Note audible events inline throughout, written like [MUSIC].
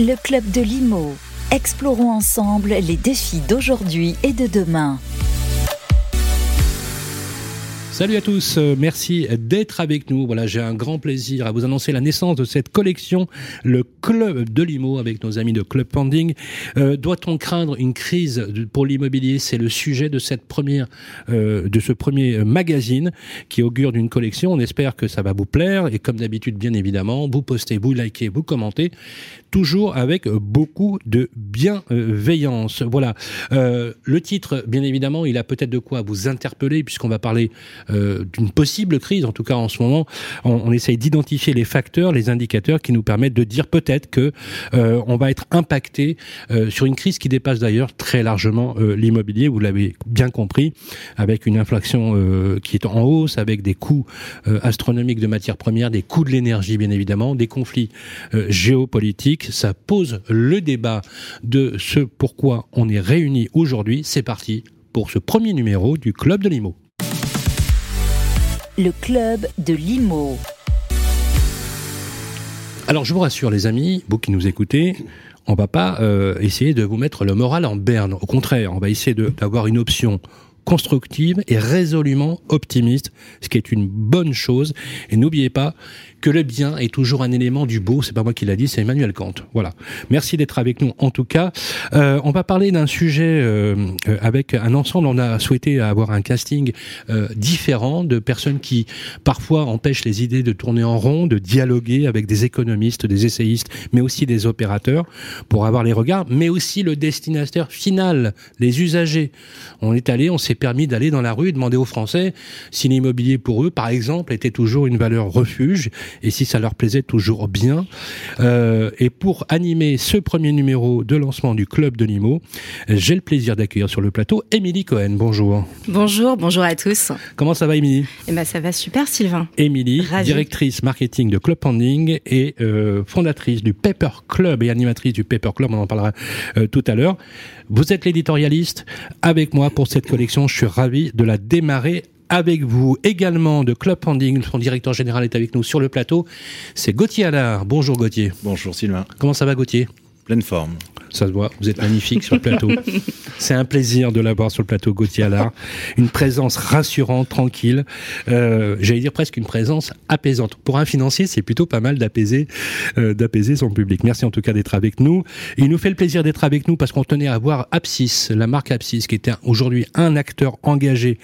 Le club de Limo. Explorons ensemble les défis d'aujourd'hui et de demain. Salut à tous, euh, merci d'être avec nous. Voilà, j'ai un grand plaisir à vous annoncer la naissance de cette collection, le Club de l'IMO avec nos amis de Club Pending. Euh, Doit-on craindre une crise pour l'immobilier? C'est le sujet de cette première, euh, de ce premier magazine qui augure d'une collection. On espère que ça va vous plaire et comme d'habitude, bien évidemment, vous postez, vous likez, vous commentez, toujours avec beaucoup de bienveillance. Voilà. Euh, le titre, bien évidemment, il a peut-être de quoi vous interpeller puisqu'on va parler euh, d'une possible crise. En tout cas, en ce moment, on, essaye d'identifier les facteurs, les indicateurs qui nous permettent de dire peut-être que euh, on va être impacté sur une crise qui dépasse d'ailleurs très largement l'immobilier. Vous l'avez bien compris, avec une inflation qui est en hausse, avec des coûts astronomiques de matières premières, des coûts de l'énergie, bien évidemment, des conflits géopolitiques. Ça pose le débat de ce pourquoi on est réunis aujourd'hui. C'est parti pour ce premier numéro du Club de l'IMO. Le club de Limo. Alors je vous rassure les amis, vous qui nous écoutez, on va pas euh, essayer de vous mettre le moral en berne. Au contraire, on va essayer d'avoir une option constructive et résolument optimiste, ce qui est une bonne chose. Et n'oubliez pas que le bien est toujours un élément du beau. C'est pas moi qui l'a dit, c'est Emmanuel Kant. Voilà. Merci d'être avec nous. En tout cas, Euh, on va parler d'un sujet euh, euh, avec un ensemble. On a souhaité avoir un casting euh, différent de personnes qui parfois empêchent les idées de tourner en rond, de dialoguer avec des économistes, des essayistes, mais aussi des opérateurs pour avoir les regards, mais aussi le destinataire final, les usagers. On est allé, on s'est permis d'aller dans la rue et demander aux Français si l'immobilier pour eux, par exemple, était toujours une valeur refuge et si ça leur plaisait toujours bien. Euh, et pour animer ce premier numéro de lancement du Club de Limo, j'ai le plaisir d'accueillir sur le plateau Émilie Cohen. Bonjour. Bonjour, bonjour à tous. Comment ça va Émilie? Eh ben, ça va super, Sylvain. Émilie, directrice marketing de Club Pending et euh, fondatrice du Paper Club et animatrice du Paper Club, on en parlera euh, tout à l'heure. Vous êtes l'éditorialiste avec moi pour cette collection, je suis ravi de la démarrer avec vous également de Club Pending, son directeur général est avec nous sur le plateau, c'est Gauthier Allard. Bonjour Gauthier. Bonjour Sylvain, Comment ça va Gauthier? Pleine forme. ça se voit, vous êtes magnifique sur le plateau. [LAUGHS] C'est un plaisir de l'avoir sur le plateau, Gauthier Allard. Une présence rassurante, tranquille. Euh, J'allais dire presque une présence apaisante. Pour un financier, c'est plutôt pas mal d'apaiser euh, d'apaiser son public. Merci en tout cas d'être avec nous. Il nous fait le plaisir d'être avec nous parce qu'on tenait à voir Apsis, la marque Apsis, qui était aujourd'hui un acteur engagé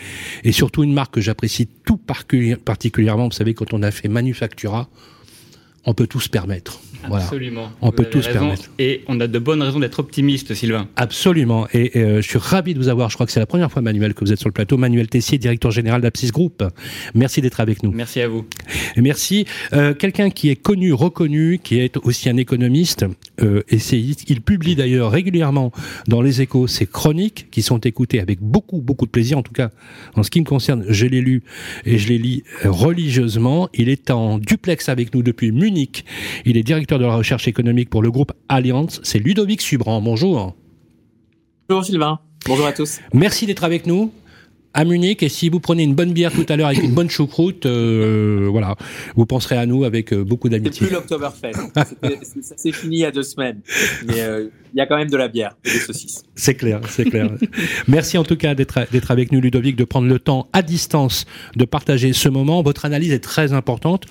et surtout une marque que j'apprécie tout particulièrement. Vous savez, quand on a fait Manufactura, on peut tout se permettre. Voilà. Absolument. On Vous peut tout se permettre. Et on a de bonnes raisons d'être optimiste, Sylvain. Absolument. Et euh, je suis ravi de vous avoir. Je crois que c'est la première fois, Manuel, que vous êtes sur le plateau. Manuel Tessier, directeur général d'Apsis Group. Merci d'être avec nous. Merci à vous. Et merci. Euh, Quelqu'un qui est connu, reconnu, qui est aussi un économiste, euh, essayiste. Il publie d'ailleurs régulièrement dans les échos ses chroniques qui sont écoutées avec beaucoup, beaucoup de plaisir. En tout cas, en ce qui me concerne, je l'ai lu et je les lis religieusement. Il est en duplex avec nous depuis Munich. Il est directeur de la recherche économique pour le groupe Allianz. C'est Ludovic Subran. Bonjour. Bonjour Sylvain, bonjour à tous. Merci d'être avec nous à Munich et si vous prenez une bonne bière tout à l'heure avec une bonne choucroute, euh, voilà, vous penserez à nous avec euh, beaucoup C'est d'amitié. plus l'Oktoberfest. C'est- Ça s'est fini il y a deux semaines. Mais euh, il y a quand même de la bière et des saucisses. C'est clair, c'est clair. Merci en tout cas d'être avec nous, Ludovic, de prendre le temps à distance de partager ce moment. Votre analyse est très importante.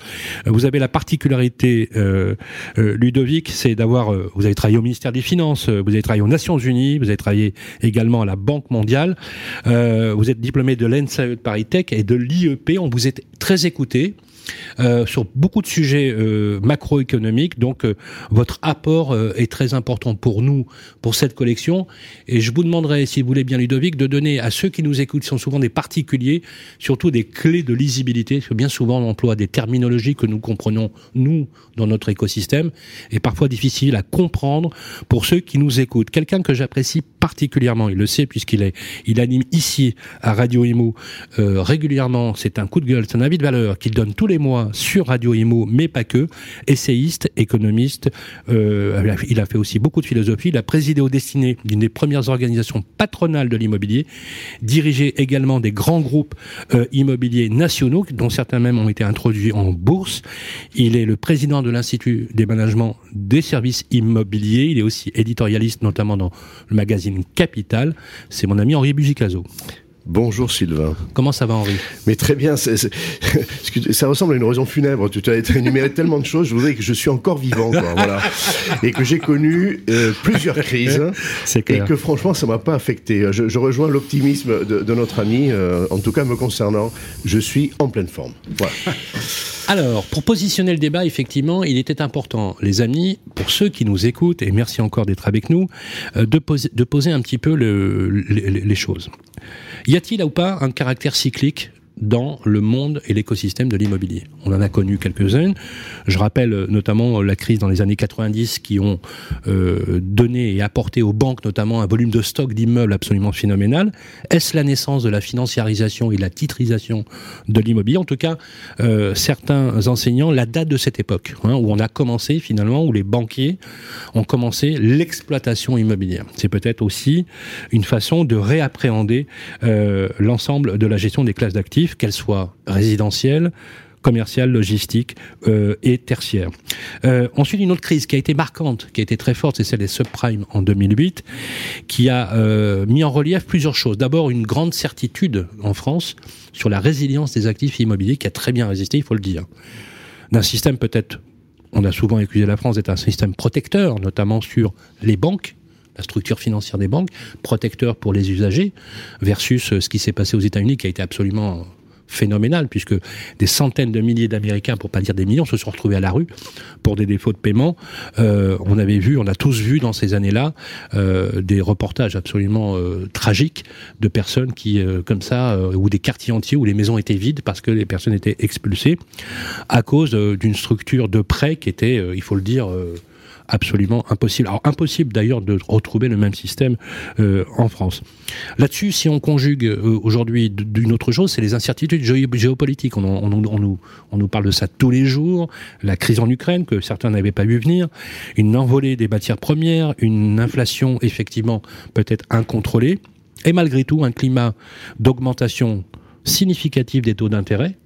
Vous avez la particularité, euh, euh, Ludovic, c'est d'avoir. euh, vous avez travaillé au ministère des Finances, vous avez travaillé aux Nations Unies, vous avez travaillé également à la Banque mondiale. Euh, vous êtes de l'ENSAE de et de l'IEP. On vous est très écouté. Euh, sur beaucoup de sujets euh, macroéconomiques. Donc, euh, votre apport est très important pour nous, pour cette collection. Et je vous demanderai, si vous voulez bien, Ludovic, de donner à ceux qui nous écoutent, qui sont souvent des particuliers, surtout des clés de lisibilité, parce que bien souvent on emploie des terminologies que nous comprenons, nous, dans notre écosystème, et parfois difficiles à comprendre pour ceux qui nous écoutent. Quelqu'un que j'apprécie particulièrement, il le sait, puisqu'il est, il anime ici, à Radio Imo, régulièrement, c'est un coup de gueule, c'est un avis de valeur qu'il donne tous les les mois sur Radio Imo, mais pas que, essayiste, économiste. Euh, il a fait aussi beaucoup de philosophie. Il a présidé au destiné d'une des premières organisations patronales de l'immobilier, dirigé également des grands groupes euh, immobiliers nationaux, dont certains même ont été introduits en bourse. Il est le président de l'Institut des managements des services immobiliers. Il est aussi éditorialiste, notamment dans le magazine Capital. C'est mon ami Henri Buzicazo. Bonjour Sylvain. Comment ça va Henri? Mais très bien, [LAUGHS] ça ressemble à une oraison funèbre. Tu as énuméré tellement de choses, je voudrais que je suis encore vivant, quoi, voilà. Et que j'ai connu euh, plusieurs crises. [LAUGHS] C'est clair. Et que franchement, ça m'a pas affecté. Je, je rejoins l'optimisme de, de, notre ami, euh, en tout cas me concernant, je suis en pleine forme. Voilà. [LAUGHS] Alors, pour positionner le débat, effectivement, il était important, les amis, pour ceux qui nous écoutent, et merci encore d'être avec nous, euh, de, poser, de poser un petit peu le, les, les choses. Y a-t-il ou pas un caractère cyclique dans le monde et l'écosystème de l'immobilier. On en a connu quelques-unes. Je rappelle notamment la crise dans les années 90 qui ont euh, donné et apporté aux banques notamment un volume de stock d'immeubles absolument phénoménal. Est-ce la naissance de la financiarisation et la titrisation de l'immobilier? En tout cas, euh, certains enseignants la date de cette époque, hein, où on a commencé finalement, où les banquiers ont commencé l'exploitation immobilière. C'est peut-être aussi une façon de réappréhender euh, l'ensemble de la gestion des classes d'actifs qu'elles soient résidentielles, commerciales, logistiques euh, et tertiaires. Euh, ensuite, une autre crise qui a été marquante, qui a été très forte, c'est celle des subprimes en 2008, qui a euh, mis en relief plusieurs choses. D'abord, une grande certitude en France sur la résilience des actifs immobiliers, qui a très bien résisté, il faut le dire. D'un système peut-être, on a souvent accusé la France d'être un système protecteur, notamment sur les banques, la structure financière des banques, protecteur pour les usagers, versus ce qui s'est passé aux États-Unis, qui a été absolument phénoménal, puisque des centaines de milliers d'Américains, pour pas dire des millions, se sont retrouvés à la rue pour des défauts de paiement. Euh, on avait vu, on a tous vu dans ces années-là, euh, des reportages absolument euh, tragiques de personnes qui, euh, comme ça, euh, ou des quartiers entiers où les maisons étaient vides parce que les personnes étaient expulsées à cause d'une structure de prêt qui était, il faut le dire, absolument impossible. Alors impossible d'ailleurs de retrouver le même système euh, en France. Là-dessus, si on conjugue euh, aujourd'hui d'une autre chose, c'est les incertitudes géopolitiques. On, on, on, nous, on nous parle de ça tous les jours. La crise en Ukraine que certains n'avaient pas vu venir, une envolée des matières premières, une inflation effectivement peut-être incontrôlée, et malgré tout un climat d'augmentation significative des taux d'intérêt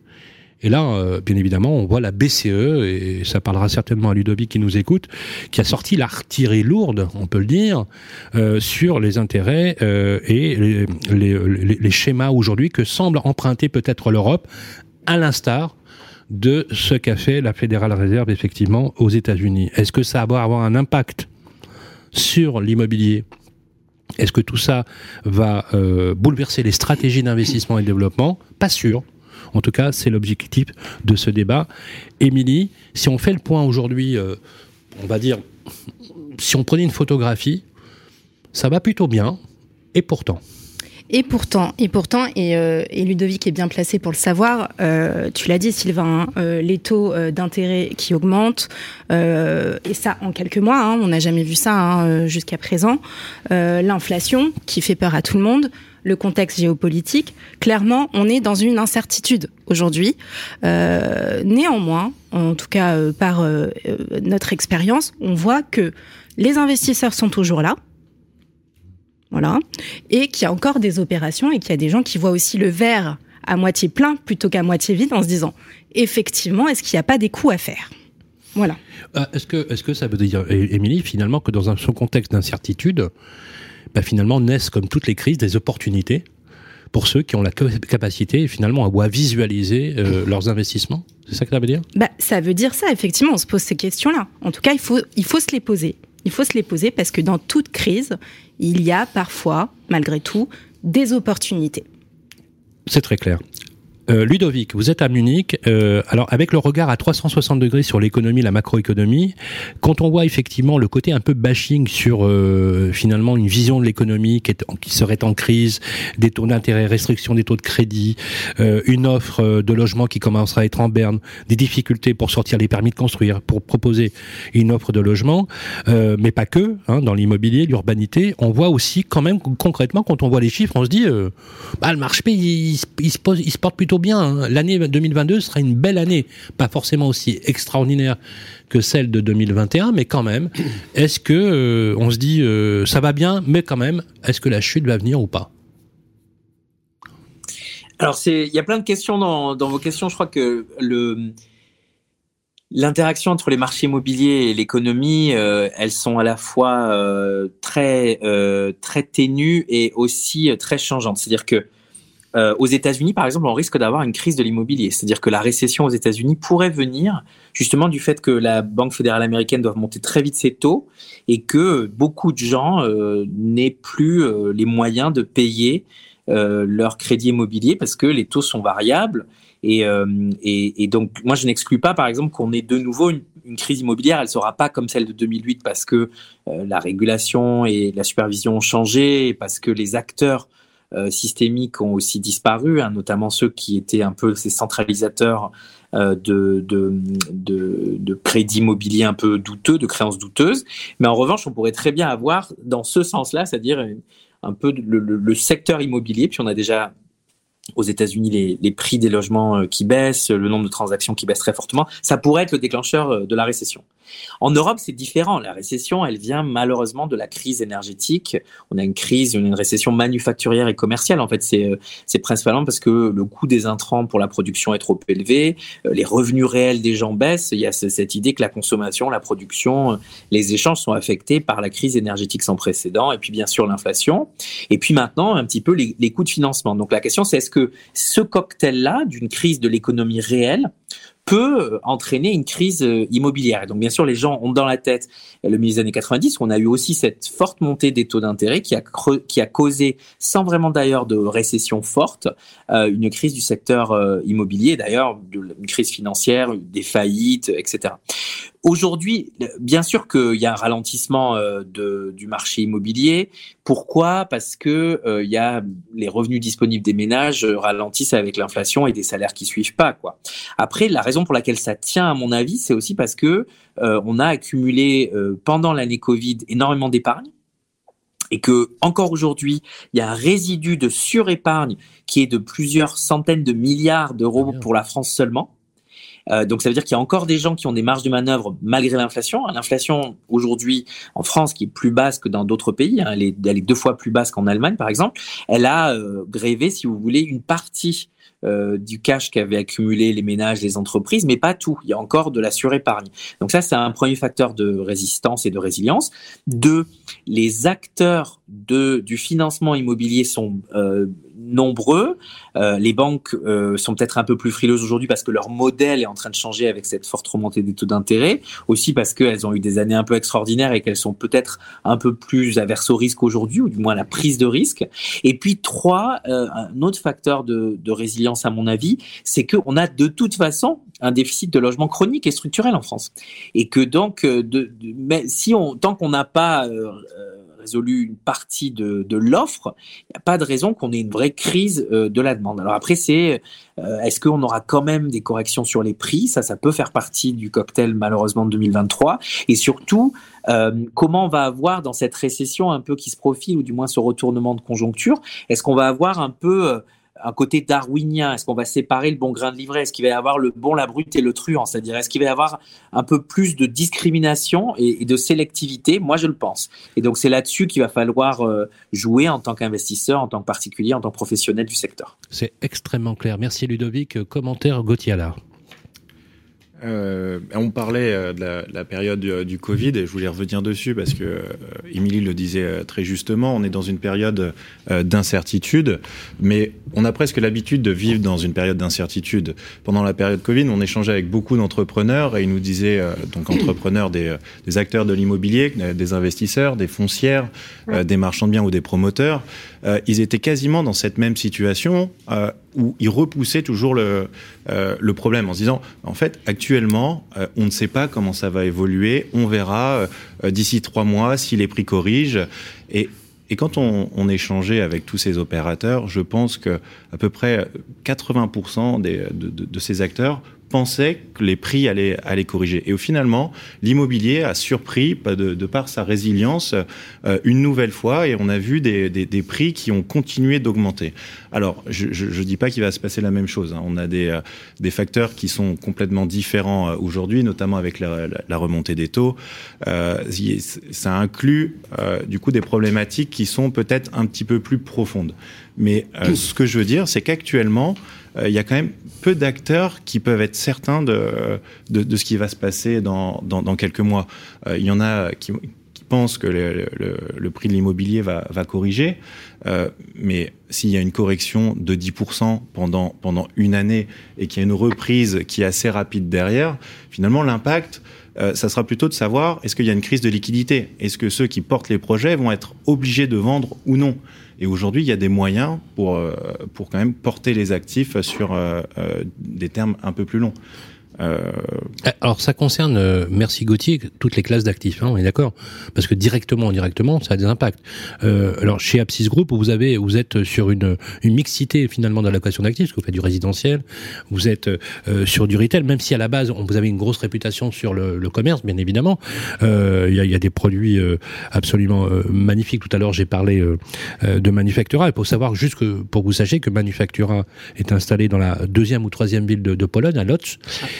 et là, euh, bien évidemment, on voit la BCE, et ça parlera certainement à Ludovic qui nous écoute, qui a sorti l'artillerie lourde, on peut le dire, euh, sur les intérêts euh, et les, les, schémas aujourd'hui que semble emprunter peut-être l'Europe, à l'instar de ce qu'a fait la Fédérale Réserve effectivement aux États-Unis. Est-ce que ça va avoir un impact sur l'immobilier? Est-ce que tout ça va bouleverser les stratégies d'investissement et de développement? Pas sûr. En tout cas, c'est l'objectif de ce débat. Émilie, si on fait le point aujourd'hui, euh, on va dire, si on prenait une photographie, ça va plutôt bien, et pourtant. Et pourtant, et pourtant, et, euh, Ludovic est bien placé pour le savoir. Euh, tu l'as dit, Sylvain, hein, les taux d'intérêt qui augmentent, et ça en quelques mois. Hein, on n'a jamais vu ça hein, jusqu'à présent. L'inflation qui fait peur à tout le monde le contexte géopolitique, clairement, on est dans une incertitude aujourd'hui. Euh, néanmoins, en tout cas euh, par euh, notre expérience, on voit que les investisseurs sont toujours là. Voilà. Et qu'il y a encore des opérations et qu'il y a des gens qui voient aussi le verre à moitié plein plutôt qu'à moitié vide en se disant effectivement, est-ce qu'il n'y a pas des coups à faire? Voilà. est-ce que, est-ce que ça veut dire, Émilie, finalement, que dans un, contexte d'incertitude, bah, finalement naissent, comme toutes les crises, des opportunités pour ceux qui ont la capacité finalement à visualiser euh, leurs investissements C'est ça que ça veut dire bah, Ça veut dire ça, effectivement, on se pose ces questions-là. En tout cas, il faut, il faut se les poser. Il faut se les poser parce que dans toute crise, il y a parfois, malgré tout, des opportunités. C'est très clair. Euh, Ludovic, vous êtes à Munich. Euh, alors, avec le regard à 360 degrés sur l'économie, la macroéconomie, quand on voit effectivement le côté un peu bashing sur euh, finalement une vision de l'économie qui, qui, serait en crise, des taux d'intérêt, restriction des taux de crédit, euh, une offre euh, de logement qui commencera à être en berne, des difficultés pour sortir les permis de construire, pour proposer une offre de logement, euh, mais pas que. Hein, dans l'immobilier, l'urbanité, on voit aussi quand même concrètement quand on voit les chiffres, on se dit, bah, le marché il, se pose, il se porte plutôt bien. hein. L'année 2022 sera une belle année, pas forcément aussi extraordinaire que celle de 2021, mais quand même. [CLEARS THROAT] Est-ce que euh, on se dit euh, ça va bien, mais quand même, est-ce que la chute va venir ou pas? Alors, il y a plein de questions dans, vos questions. Je crois que l'interaction entre les marchés immobiliers et l'économie, euh, elles sont à la fois très, très ténues et aussi très changeantes. C'est-à-dire que euh, aux États-Unis, par exemple, on risque d'avoir une crise de l'immobilier. C'est-à-dire que la récession aux États-Unis pourrait venir justement du fait que la Banque fédérale américaine doit monter très vite ses taux et que beaucoup de gens euh, n'aient plus euh, les moyens de payer leur crédit immobilier parce que les taux sont variables. Et, et, donc, moi, je n'exclus pas, par exemple, qu'on ait de nouveau une, crise immobilière. Elle sera pas comme celle de 2008 parce que la régulation et la supervision ont changé, et parce que les acteurs systémiques ont aussi disparu, hein, notamment ceux qui étaient un peu ces centralisateurs euh, de, de, de, de crédits immobiliers un peu douteux, de créances douteuses. Mais en revanche, on pourrait très bien avoir dans ce sens-là, c'est-à-dire un peu le, le- le secteur immobilier, puis on a déjà aux États-Unis les, les prix des logements euh, qui baissent, le nombre de transactions qui baisse très fortement, ça pourrait être le déclencheur euh, de la récession. En Europe, c'est différent. La récession, elle vient malheureusement de la crise énergétique. On a une crise, une récession manufacturière et commerciale. En fait, c'est euh, principalement parce que le coût des intrants pour la production est trop élevé, euh, les revenus réels des gens baissent. Il y a ce- cette idée que la consommation, la production, euh, les échanges sont affectés par la crise énergétique sans précédent, et puis bien sûr l'inflation, et puis maintenant un petit peu les, les coûts de financement. Donc la question, c'est est-ce que ce cocktail-là d'une crise de l'économie réelle peut entraîner une crise euh, immobilière. Et donc, bien sûr, les gens ont dans la tête le milieu des années 90, où on a eu aussi cette forte montée des taux d'intérêt qui a, qui a causé, sans vraiment d'ailleurs de récession forte, euh, une crise du secteur euh, immobilier, d'ailleurs, une crise financière, des faillites, etc. Aujourd'hui, bien sûr qu'il y a un ralentissement euh, de, du marché immobilier. Pourquoi? Parce que euh, il y a les revenus disponibles des ménages euh, ralentissent avec l'inflation et des salaires qui suivent pas. Quoi. Après, la raison pour laquelle ça tient, à mon avis, c'est aussi parce que euh, on a accumulé euh, pendant l'année Covid énormément d'épargne et que encore aujourd'hui, il y a un résidu de surépargne qui est de plusieurs centaines de milliards d'euros pour la France seulement. Euh, donc ça veut dire qu'il y a encore des gens qui ont des marges de manœuvre malgré l'inflation. L'inflation aujourd'hui en France, qui est plus basse que dans d'autres pays, hein, elle, est, deux fois plus basse qu'en Allemagne par exemple, elle a euh, grévé, si vous voulez, une partie euh, du cash qu'avaient accumulé les ménages, les entreprises, mais pas tout. Il y a encore de la surépargne. Donc ça, c'est un premier facteur de résistance et de résilience. Deux, les acteurs de, du financement immobilier sont nombreux. Euh, les banques euh, sont peut-être un peu plus frileuses aujourd'hui parce que leur modèle est en train de changer avec cette forte remontée des taux d'intérêt. Aussi parce qu'elles ont eu des années un peu extraordinaires et qu'elles sont peut-être un peu plus averses au risque aujourd'hui, ou du moins à la prise de risque. Et puis trois, euh, un autre facteur de, de résilience à mon avis, c'est qu'on a de toute façon un déficit de logement chronique et structurel en France. Et que donc, euh, de, de- mais si on, tant qu'on n'a pas euh, euh, résolu une partie de, de l'offre, il n'y a pas de raison qu'on ait une vraie crise euh, de la demande. Alors après, c'est euh, est-ce qu'on aura quand même des corrections sur les prix? Ça, ça peut faire partie du cocktail malheureusement de 2023. Et surtout, euh, comment on va avoir dans cette récession un peu qui se profile, ou du moins ce retournement de conjoncture, est-ce qu'on va avoir un peu un côté darwinien Est-ce qu'on va séparer le bon grain de livret? Est-ce qu'il va y avoir le bon, la brute et le truand? C'est-à-dire, est-ce qu'il va y avoir un peu plus de discrimination et, de sélectivité? Moi, je le pense. Et donc, c'est là-dessus qu'il va falloir euh, jouer en tant qu'investisseur, en tant que particulier, en tant que professionnel du secteur. C'est extrêmement clair. Merci Ludovic. Commentaire Gauthier. Euh, on parlait euh, de la, de la période du, du Covid et je voulais revenir dessus parce que euh, Émilie le disait euh, très justement, on est dans une période euh, d'incertitude, mais on a presque l'habitude de vivre dans une période d'incertitude. Pendant la période Covid, on échangeait avec beaucoup d'entrepreneurs et ils nous disaient, euh, donc [CLEARS THROAT] entrepreneurs, des, euh, des acteurs de l'immobilier, euh, des investisseurs, des foncières, euh, des marchands de biens ou des promoteurs, euh, ils étaient quasiment dans cette même situation euh, où ils repoussaient toujours le, euh, le problème en se disant, en fait, actuellement, on ne sait pas comment ça va évoluer, on verra d'ici trois mois si les prix corrigent. Et, et quand on, échangeait avec tous ces opérateurs, je pense que à peu près 80% des, de, de, de ces acteurs pensait que les prix allaient, allaient corriger. Et au finalement, l'immobilier a surpris, de, de par sa résilience, euh, une nouvelle fois, et on a vu des, des, des prix qui ont continué d'augmenter. Alors, je ne dis pas qu'il va se passer la même chose. Hein. On a des, euh, des facteurs qui sont complètement différents euh, aujourd'hui, notamment avec la, la, la, remontée des taux. Ça inclut du coup des problématiques qui sont peut-être un petit peu plus profondes. Mais ce que je veux dire, c'est qu'actuellement, il y a quand même peu d'acteurs qui peuvent être certains de, ce qui va se passer dans, quelques mois. Il y en a qui, pensent que le, prix de l'immobilier va, corriger. Euh, mais s'il y a une correction de 10% pendant, une année et qu'il y a une reprise qui est assez rapide derrière, finalement, l'impact, euh, ça sera plutôt de savoir est-ce qu'il y a une crise de liquidité? Est-ce que ceux qui portent les projets vont être obligés de vendre ou non? Et aujourd'hui, il y a des moyens pour, euh, pour quand même porter les actifs sur euh, euh des termes un peu plus longs. Euh... Alors ça concerne, euh, merci Gauthier, toutes les classes d'actifs, hein, on est d'accord Parce que directement indirectement, ça a des impacts. Euh, alors chez Apsis Group, vous avez, vous êtes sur une, une mixité finalement dans l'allocation d'actifs, parce que vous faites du résidentiel, vous êtes euh, sur du retail, même si à la base, on, vous avez une grosse réputation sur le, le commerce, bien évidemment. Euh, il y, a, y, a, des produits euh, absolument magnifiques. Tout à l'heure, j'ai parlé de Manufactura. Il faut savoir juste que, pour que vous sachiez que Manufactura est installé dans la deuxième ou troisième ville de, de Pologne, à Lodz.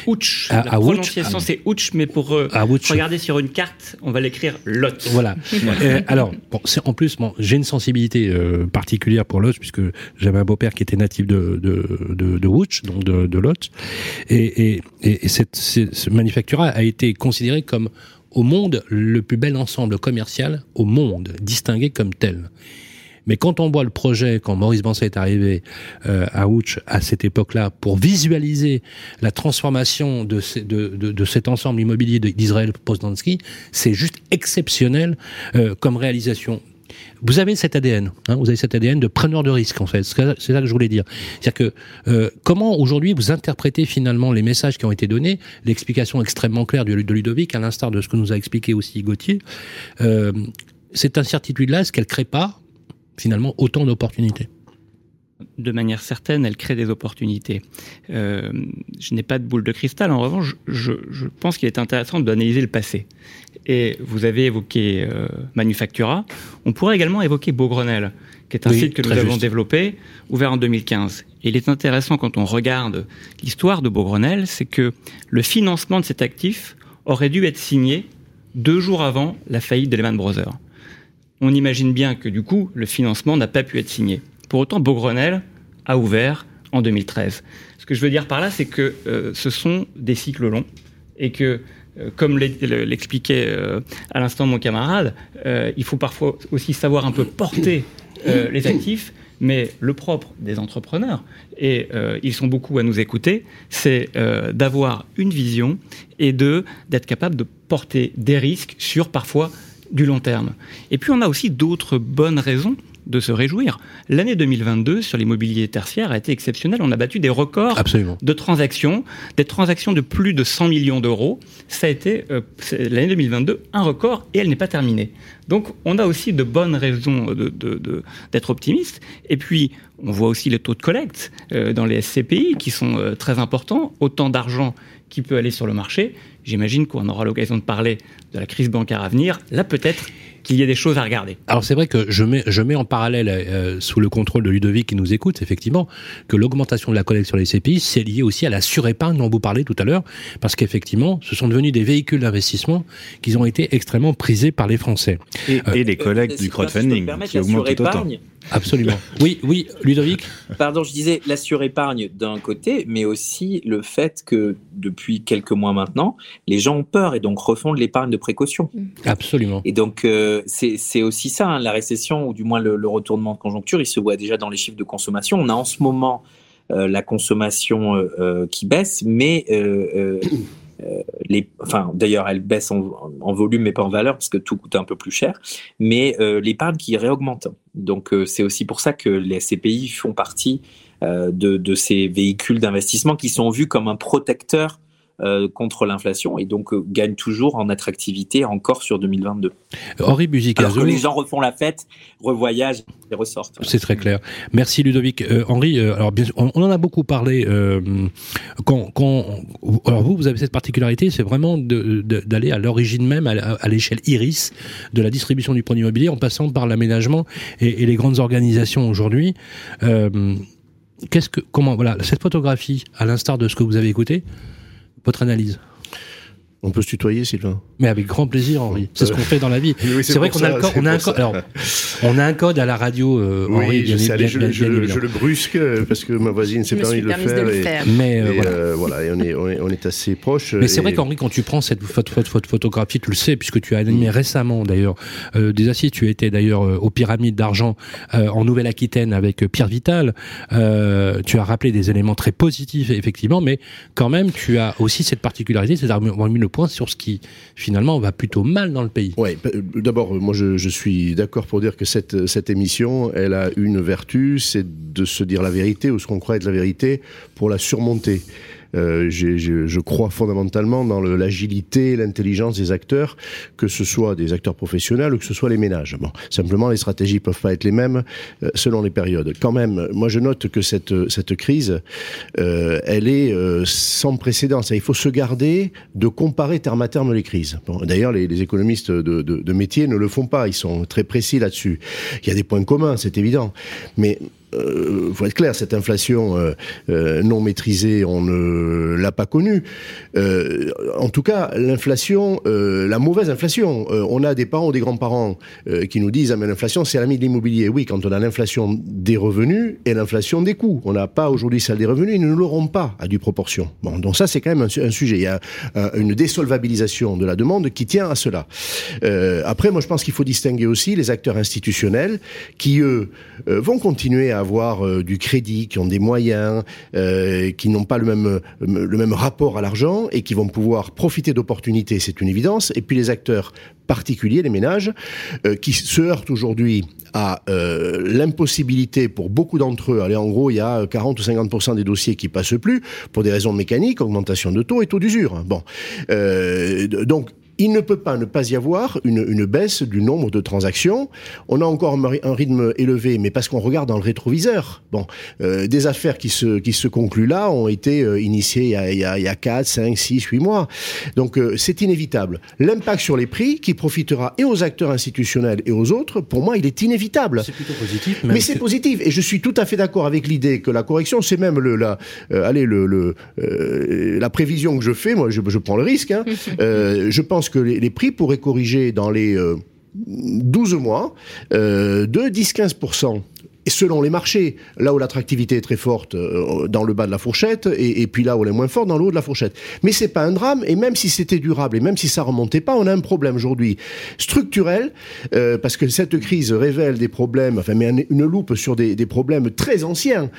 Ouch. À, la à prononciation, c'est Ouch, mais pour euh, regarder sur une carte, on va l'écrire Lot. Voilà. [LAUGHS] euh, alors, bon, en plus, bon, j'ai une sensibilité euh, particulière pour Lot, puisque j'avais un beau-père qui était natif de, de, de, de Ouch, donc de, de Lot. Et, et, et cette, ce manufactura a été considéré comme, au monde, le plus bel ensemble commercial au monde, distingué comme tel. Mais quand on voit le projet, quand Maurice Bancet est arrivé euh, à Ouch à cette époque-là, pour visualiser la transformation de, de, de, de cet ensemble immobilier d'Israël Poznansky, c'est juste exceptionnel euh, comme réalisation vous avez cet ADN, hein, vous avez cet ADN de preneur de risque en fait. C'est ça que je voulais dire. C'est-à-dire que euh, comment aujourd'hui vous interprétez finalement les messages qui ont été donnés, l'explication extrêmement claire de, de Ludovic, à l'instar de ce que nous a expliqué aussi Gauthier. Euh, cette incertitude-là, est-ce qu'elle crée pas finalement autant d'opportunités de manière certaine, elle crée des opportunités. Euh, je n'ai pas de boule de cristal. En revanche, je, je pense qu'il est intéressant d'analyser le passé. Et vous avez évoqué euh, Manufactura. On pourrait également évoquer Beaugrenelle, qui est un oui, site que nous avons développé, ouvert en 2015. Et il est intéressant quand on regarde l'histoire de Beaugrenelle, c'est que le financement de cet actif aurait dû être signé deux jours avant la faillite de Lehman Brothers on imagine bien que du coup, le financement n'a pas pu être signé. Pour autant, Beaugrenelle a ouvert en 2013. Ce que je veux dire par là, c'est que euh, ce sont des cycles longs et que, euh, comme l'expliquait euh, à l'instant mon camarade, il faut parfois aussi savoir un peu porter les actifs. Mais le propre des entrepreneurs, et ils sont beaucoup à nous écouter, c'est d'avoir une vision et d'être capable de porter des risques sur parfois du long terme. Et puis on a aussi d'autres bonnes raisons de se réjouir. L'année 2022 sur l'immobilier tertiaire a été exceptionnelle. On a battu des records Absolument. de transactions, des transactions de plus de 100 millions d'euros. Ça a été euh, l'année 2022 un record et elle n'est pas terminée. Donc on a aussi de bonnes raisons d'être de, de, de, optimiste. Et puis on voit aussi les taux de collecte euh, dans les SCPI qui sont euh, très importants. Autant d'argent qui peut aller sur le marché. J'imagine qu'on aura l'occasion de parler de la crise bancaire à venir. Là, peut-être qu'il y a des choses à regarder. Alors c'est vrai que je mets, je mets en parallèle, euh, sous le contrôle de Ludovic qui nous écoute, effectivement, que l'augmentation de la collecte sur les CPI, c'est lié aussi à la surépargne dont vous parlez tout à l'heure, parce qu'effectivement, ce sont devenus des véhicules d'investissement qui ont été extrêmement prisés par les Français. Et, euh, et les collectes euh, du crowdfunding qui augmentent tout autant. Absolument. [LAUGHS] Oui, oui, Ludovic. Pardon, je disais la surépargne d'un côté, mais aussi le fait que depuis quelques mois maintenant, les gens ont peur et donc refont de l'épargne de précaution. Absolument. Et donc euh, c'est aussi ça, hein, la récession ou du moins le, le, retournement de conjoncture, il se voit déjà dans les chiffres de consommation. On a en ce moment euh, la consommation euh, qui baisse, mais euh, euh, les, enfin, d'ailleurs, elle baisse en, volume mais pas en valeur parce que tout coûte un peu plus cher, mais euh, l'épargne qui réaugmente. Donc, euh, c'est aussi pour ça que les SCPI font partie euh, de, de, ces véhicules d'investissement qui sont vus comme un protecteur euh, contre l'inflation et donc euh, gagne toujours en attractivité encore sur 2022. Henri Alors que les gens refont la fête, revoyagent et ressortent. C'est très clair. Merci Ludovic. Euh, Henri, alors bien, on, on en a beaucoup parlé. Quand, quand, alors vous, vous avez cette particularité, c'est vraiment d'aller à l'origine même, à, l'échelle iris de la distribution du produit immobilier, en passant par l'aménagement et, et les grandes organisations aujourd'hui. Qu'est-ce que, comment, voilà, cette photographie, à l'instar de ce que vous avez écouté, votre analyse. On peut se tutoyer, Sylvain Mais avec grand plaisir, Henri. C'est ce qu'on fait dans la vie. [LAUGHS] Oui, c'est vrai qu'on a le code, on a un code, ça. alors, on a un code à la radio, euh, Henri, Oui, je, bien- sais, allez, bien- je, bien- je bien le- je évidemment. le brusque euh, parce que ma voisine s'est permis de le permise faire. de le et- faire. Mais, euh, et, voilà. euh, voilà, et on est, on est, on est assez proches. Mais c'est vrai qu'Henri, quand tu prends cette photo, photo, photo- photographie, tu le sais, puisque tu as animé récemment d'ailleurs euh, des assises, tu étais d'ailleurs euh, aux pyramides d'argent euh, en Nouvelle-Aquitaine avec euh, Pierre Vital, euh, tu as rappelé des éléments très positifs effectivement, mais quand même tu as aussi cette particularité, c'est d'avoir mis point sur ce qui finalement va plutôt mal dans le pays. P- euh, d'abord, moi je, je suis d'accord pour dire que cette, cette émission, elle a une vertu, c'est de se dire la vérité ou ce qu'on croit être la vérité pour la surmonter. Euh, je crois fondamentalement dans l'agilité, l'intelligence des acteurs, que ce soit des acteurs professionnels ou que ce soit les ménages. Simplement, les stratégies peuvent pas être les mêmes euh, selon les périodes. Quand même, moi je note que cette, crise, euh, elle est sans précédent. Ça, il faut se garder de comparer terme à terme les crises. D'ailleurs, les, les économistes de, de, de métier ne le font pas. Ils sont très précis là-dessus. Il y a des points communs, c'est évident. Mais euh, faut être clair, cette inflation euh, euh, non maîtrisée, on ne l'a pas connue. Euh, en tout cas, l'inflation, la mauvaise inflation. On a des parents ou des grands-parents qui nous disent ah mais l'inflation c'est l'ami de l'immobilier. Oui, quand on a l'inflation des revenus et l'inflation des coûts, on n'a pas aujourd'hui celle des revenus, ils ne l'auront pas à due proportion. Bon, donc ça c'est quand même un, su- un sujet. Il y a une désolvabilisation de la demande qui tient à cela. Après, moi je pense qu'il faut distinguer aussi les acteurs institutionnels qui eux vont continuer à avoir euh, du crédit, qui ont des moyens, euh, qui n'ont pas le même euh, le même rapport à l'argent et qui vont pouvoir profiter d'opportunités, c'est une évidence. Et puis les acteurs particuliers, les ménages, qui se heurtent aujourd'hui à l'impossibilité pour beaucoup d'entre eux. Allez, en gros, il y a 40 ou 50% des dossiers qui passent plus pour des raisons mécaniques, augmentation de taux et taux d'usure. Bon, donc il ne peut pas ne pas y avoir une, une baisse du nombre de transactions. On a encore un rythme élevé, mais parce qu'on regarde dans le rétroviseur. Bon, euh, des affaires qui se, qui se concluent là ont été euh, initiées il y, a, il, y a, il y a 4, 5, 6, 8 mois. Donc euh, c'est inévitable. L'impact sur les prix, qui profitera et aux acteurs institutionnels et aux autres, pour moi, il est inévitable. C'est plutôt positif. Mais c'est positif et je suis tout à fait d'accord avec l'idée que la correction, c'est même le, la, euh, allez, le, le euh, la prévision que je fais. Moi, je, je prends le risque. Hein. [LAUGHS] Euh, je pense que les, les, prix pourraient corriger dans les euh, 12 mois euh, de 10-15 et selon les marchés, là où l'attractivité est très forte, euh, dans le bas de la fourchette, et, et, puis là où elle est moins forte, dans le haut de la fourchette. Mais c'est pas un drame, et même si c'était durable, et même si ça remontait pas, on a un problème aujourd'hui structurel, euh, parce que cette crise révèle des problèmes, enfin, met une loupe sur des, des, problèmes très anciens,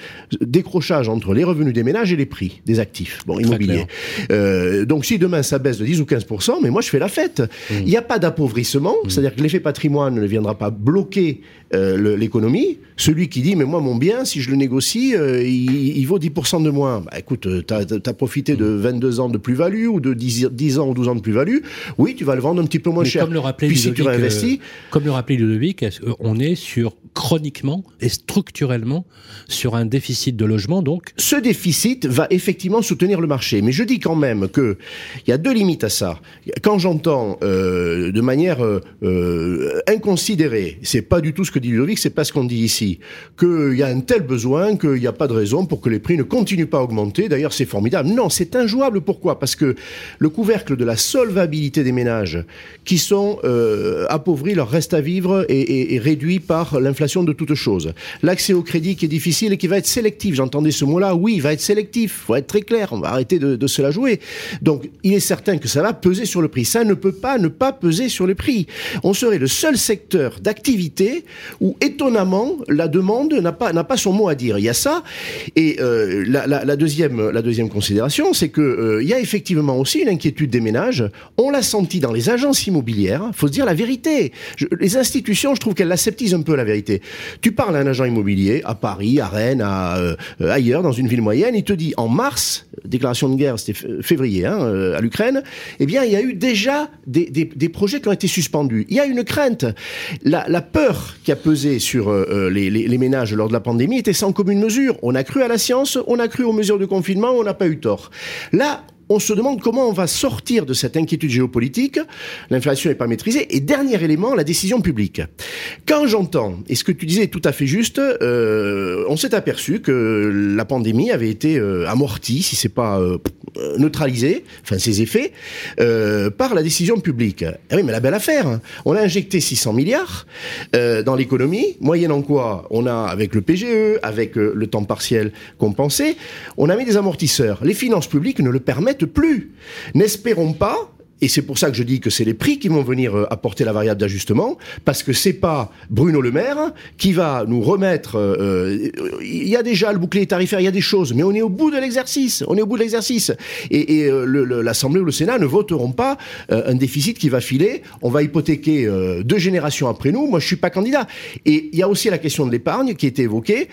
décrochage entre les revenus des ménages et les prix des actifs, bon, immobiliers. Euh, donc si demain ça baisse de 10 ou 15 mais moi je fais la fête. Il mmh. n'y a pas d'appauvrissement, mmh. c'est-à-dire que l'effet patrimoine ne viendra pas bloquer euh, l'économie. Celui qui dit, mais moi, mon bien, si je le négocie, euh, il, il, vaut 10% de moins. Bah, écoute, tu as, as, profité de 22 ans de plus-value ou de 10, 10, ans ou 12 ans de plus-value. Oui, tu vas le vendre un petit peu moins mais cher. Comme le rappelait Puis Ludovic, si tu réinvestis. Euh, comme le rappelait Ludovic, on est sur chroniquement et structurellement sur un déficit de logement, donc. Ce déficit va effectivement soutenir le marché. Mais je dis quand même que il y a deux limites à ça. Quand j'entends euh, de manière euh, inconsidérée, c'est pas du tout ce que dit Ludovic, c'est pas ce qu'on dit ici, qu'il y a un tel besoin qu'il n'y a pas de raison pour que les prix ne continuent pas à augmenter. D'ailleurs, c'est formidable. Non, c'est injouable. Pourquoi? Parce que le couvercle de la solvabilité des ménages, qui sont euh, appauvris, leur reste à vivre et, et réduit par l'inflation de toutes choses. L'accès au crédit qui est difficile et qui va être sélectif. J'entendais ce mot-là. Oui, il va être sélectif. Faut être très clair. On va arrêter de, de se la jouer. Donc, il est certain que ça va peser sur le prix. Ça ne peut pas ne pas peser sur le prix. On serait le seul secteur d'activité où étonnamment la demande n'a pas n'a pas son mot à dire. Il y a ça et euh, la, deuxième la deuxième considération, c'est que euh, il y a effectivement aussi une inquiétude des ménages. On l'a senti dans les agences immobilières. Faut se dire la vérité. Les institutions, je trouve qu'elles aseptisent un peu la vérité. Tu parles à un agent immobilier à Paris, à Rennes, à, euh, ailleurs dans une ville moyenne, il te dit en mars déclaration de guerre, c'était février, hein, à l'Ukraine, eh bien, il y a eu déjà des, des, projets qui ont été suspendus. Il y a une crainte. La, peur qui a pesé sur les, les, les, ménages lors de la pandémie était sans commune mesure. On a cru à la science, on a cru aux mesures de confinement, on n'a pas eu tort. Là, on se demande comment on va sortir de cette inquiétude géopolitique. L'inflation n'est pas maîtrisée. Et dernier élément, la décision publique. Quand j'entends, et ce que tu disais est tout à fait juste, euh, on s'est aperçu que la pandémie avait été euh, amortie, si c'est pas euh, neutralisée, enfin ses effets, par la décision publique. Ah oui, mais la belle affaire. Hein. On a injecté 600 milliards dans l'économie, moyennant quoi on a, avec le PGE, avec le temps partiel compensé, on a mis des amortisseurs. Les finances publiques ne le permettent plus. N'espérons pas et c'est pour ça que je dis que c'est les prix qui vont venir euh, apporter la variable d'ajustement, parce que c'est pas Bruno Le Maire qui va nous remettre. Euh, il y a déjà le bouclier tarifaire, il y a des choses, mais on est au bout de l'exercice. On est au bout de l'exercice. Et, euh, l'Assemblée ou le Sénat ne voteront pas un déficit qui va filer. On va hypothéquer deux générations après nous. Moi, je suis pas candidat. Et il y a aussi la question de l'épargne qui a été évoquée.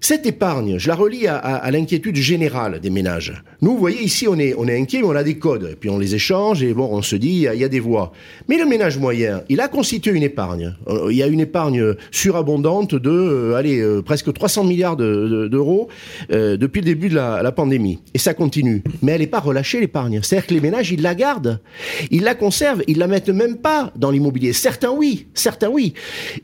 Cette épargne, je la relie à, l'inquiétude générale des ménages. Nous, vous voyez, ici, on est, on est inquiet, mais on a des codes. Et puis on les échange et bon, on se dit, il y, a des voies. Mais le ménage moyen, il a constitué une épargne. Euh, il y a une épargne surabondante de, euh, allez, euh, presque 300 milliards d'euros depuis le début de la, la, pandémie. Et ça continue. Mais elle n'est pas relâchée, l'épargne. C'est-à-dire que les ménages, ils la gardent. Ils la conservent. Ils la mettent même pas dans l'immobilier. Certains, oui. Certains, oui.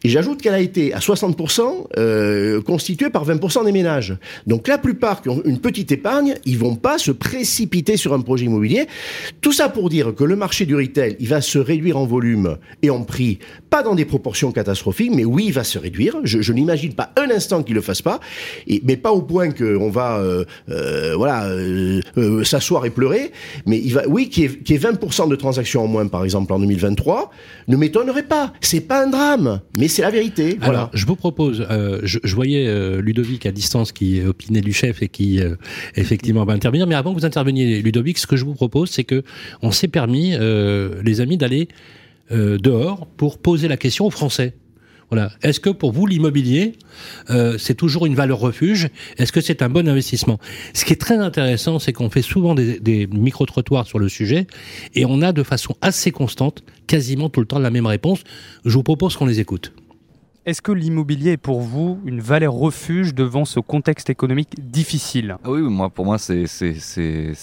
Et j'ajoute qu'elle a été à 60% constituée par 20% des ménages. Donc la plupart qui ont une petite épargne, ils vont pas se précipiter sur un projet immobilier. Tout ça pour dire que le marché du retail, il va se réduire en volume et en prix, pas dans des proportions catastrophiques, mais oui, il va se réduire. Je, n'imagine pas un instant qu'il le fasse pas, et, mais pas au point qu'on va, euh, euh, voilà, euh, s'asseoir et pleurer. Mais il va, oui, qui est, qui est 20% de transactions en moins, par exemple en 2023, ne m'étonnerait pas. C'est pas un drame, mais c'est la vérité. Voilà. Alors, je vous propose, je, je, voyais Ludovic à distance qui opinait du chef et qui euh, effectivement va intervenir. Mais avant que vous interveniez, Ludovic, ce que je vous propose, c'est que on s'est permis, euh, les amis, d'aller euh, dehors pour poser la question aux Français. Voilà. Est-ce que pour vous l'immobilier, c'est toujours une valeur refuge? Est-ce que c'est un bon investissement? Ce qui est très intéressant, c'est qu'on fait souvent des, des micro trottoirs sur le sujet et on a de façon assez constante, quasiment tout le temps la même réponse. Je vous propose qu'on les écoute. Est-ce que l'immobilier est pour vous une valeur refuge devant ce contexte économique difficile? Ah Oui, moi, pour moi, c'est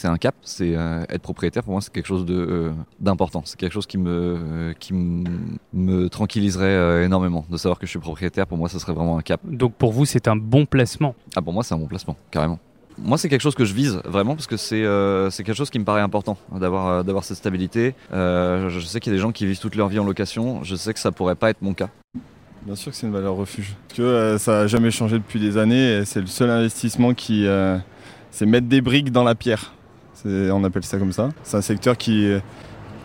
un cap. C'est euh, être propriétaire. Pour moi, c'est quelque chose euh, d'important. c'est quelque chose qui me euh, qui me tranquilliserait énormément de savoir que je suis propriétaire. Pour moi, ce serait vraiment un cap. Donc, pour vous, c'est un bon placement? Ah, pour moi, c'est un bon placement, carrément. Moi, c'est quelque chose que je vise vraiment parce que c'est quelque chose qui me paraît important d'avoir d'avoir cette stabilité. je sais qu'il y a des gens qui vivent toute leur vie en location. Je sais que ça pourrait pas être mon cas. Bien sûr que c'est une valeur refuge. Parce que euh, ça n'a jamais changé depuis des années. C'est le seul investissement qui. Euh, c'est mettre des briques dans la pierre. On appelle ça comme ça. C'est un secteur qui euh,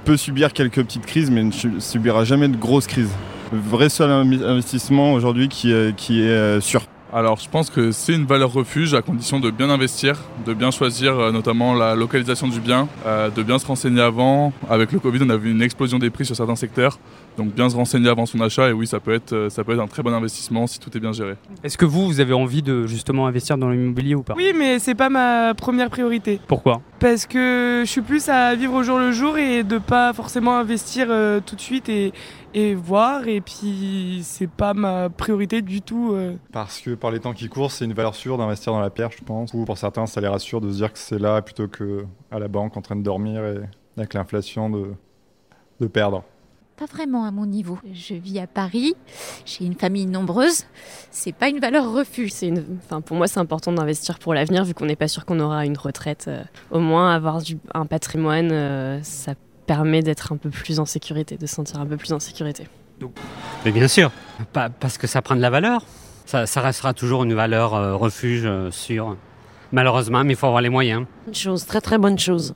peut subir quelques petites crises, mais ne subira jamais de grosses crises. Le vrai seul investissement aujourd'hui qui, qui est sûr. Alors je pense que c'est une valeur refuge à condition de bien investir, de bien choisir notamment la localisation du bien, de bien se renseigner avant. Avec le Covid, on a vu une explosion des prix sur certains secteurs. Donc bien se renseigner avant son achat et oui, ça peut être, euh, ça peut être un très bon investissement si tout est bien géré. Est-ce que vous, vous avez envie de justement investir dans l'immobilier ou pas? Oui, mais c'est pas ma première priorité. Pourquoi? Parce que je suis plus à vivre au jour le jour et de pas forcément investir euh, tout de suite et, et voir et puis c'est pas ma priorité du tout. Euh. Parce que par les temps qui courent, c'est une valeur sûre d'investir dans la pierre, je pense. Ou pour certains, ça les rassure de se dire que c'est là plutôt que à la banque en train de dormir et avec l'inflation de, de perdre. Pas vraiment à mon niveau. Je vis à Paris, j'ai une famille nombreuse. C'est pas une valeur. C'est une... enfin, pour moi, c'est important d'investir pour l'avenir, vu qu'on n'est pas sûr qu'on aura une retraite. Euh, au moins, avoir du... un patrimoine, euh, ça permet d'être un peu plus en sécurité, de se sentir un peu plus en sécurité. Mais bien sûr, pas parce que ça prend de la valeur. Ça, restera toujours une valeur euh, refuge sûre. Malheureusement, mais il faut avoir les moyens. Une chose, très très bonne chose.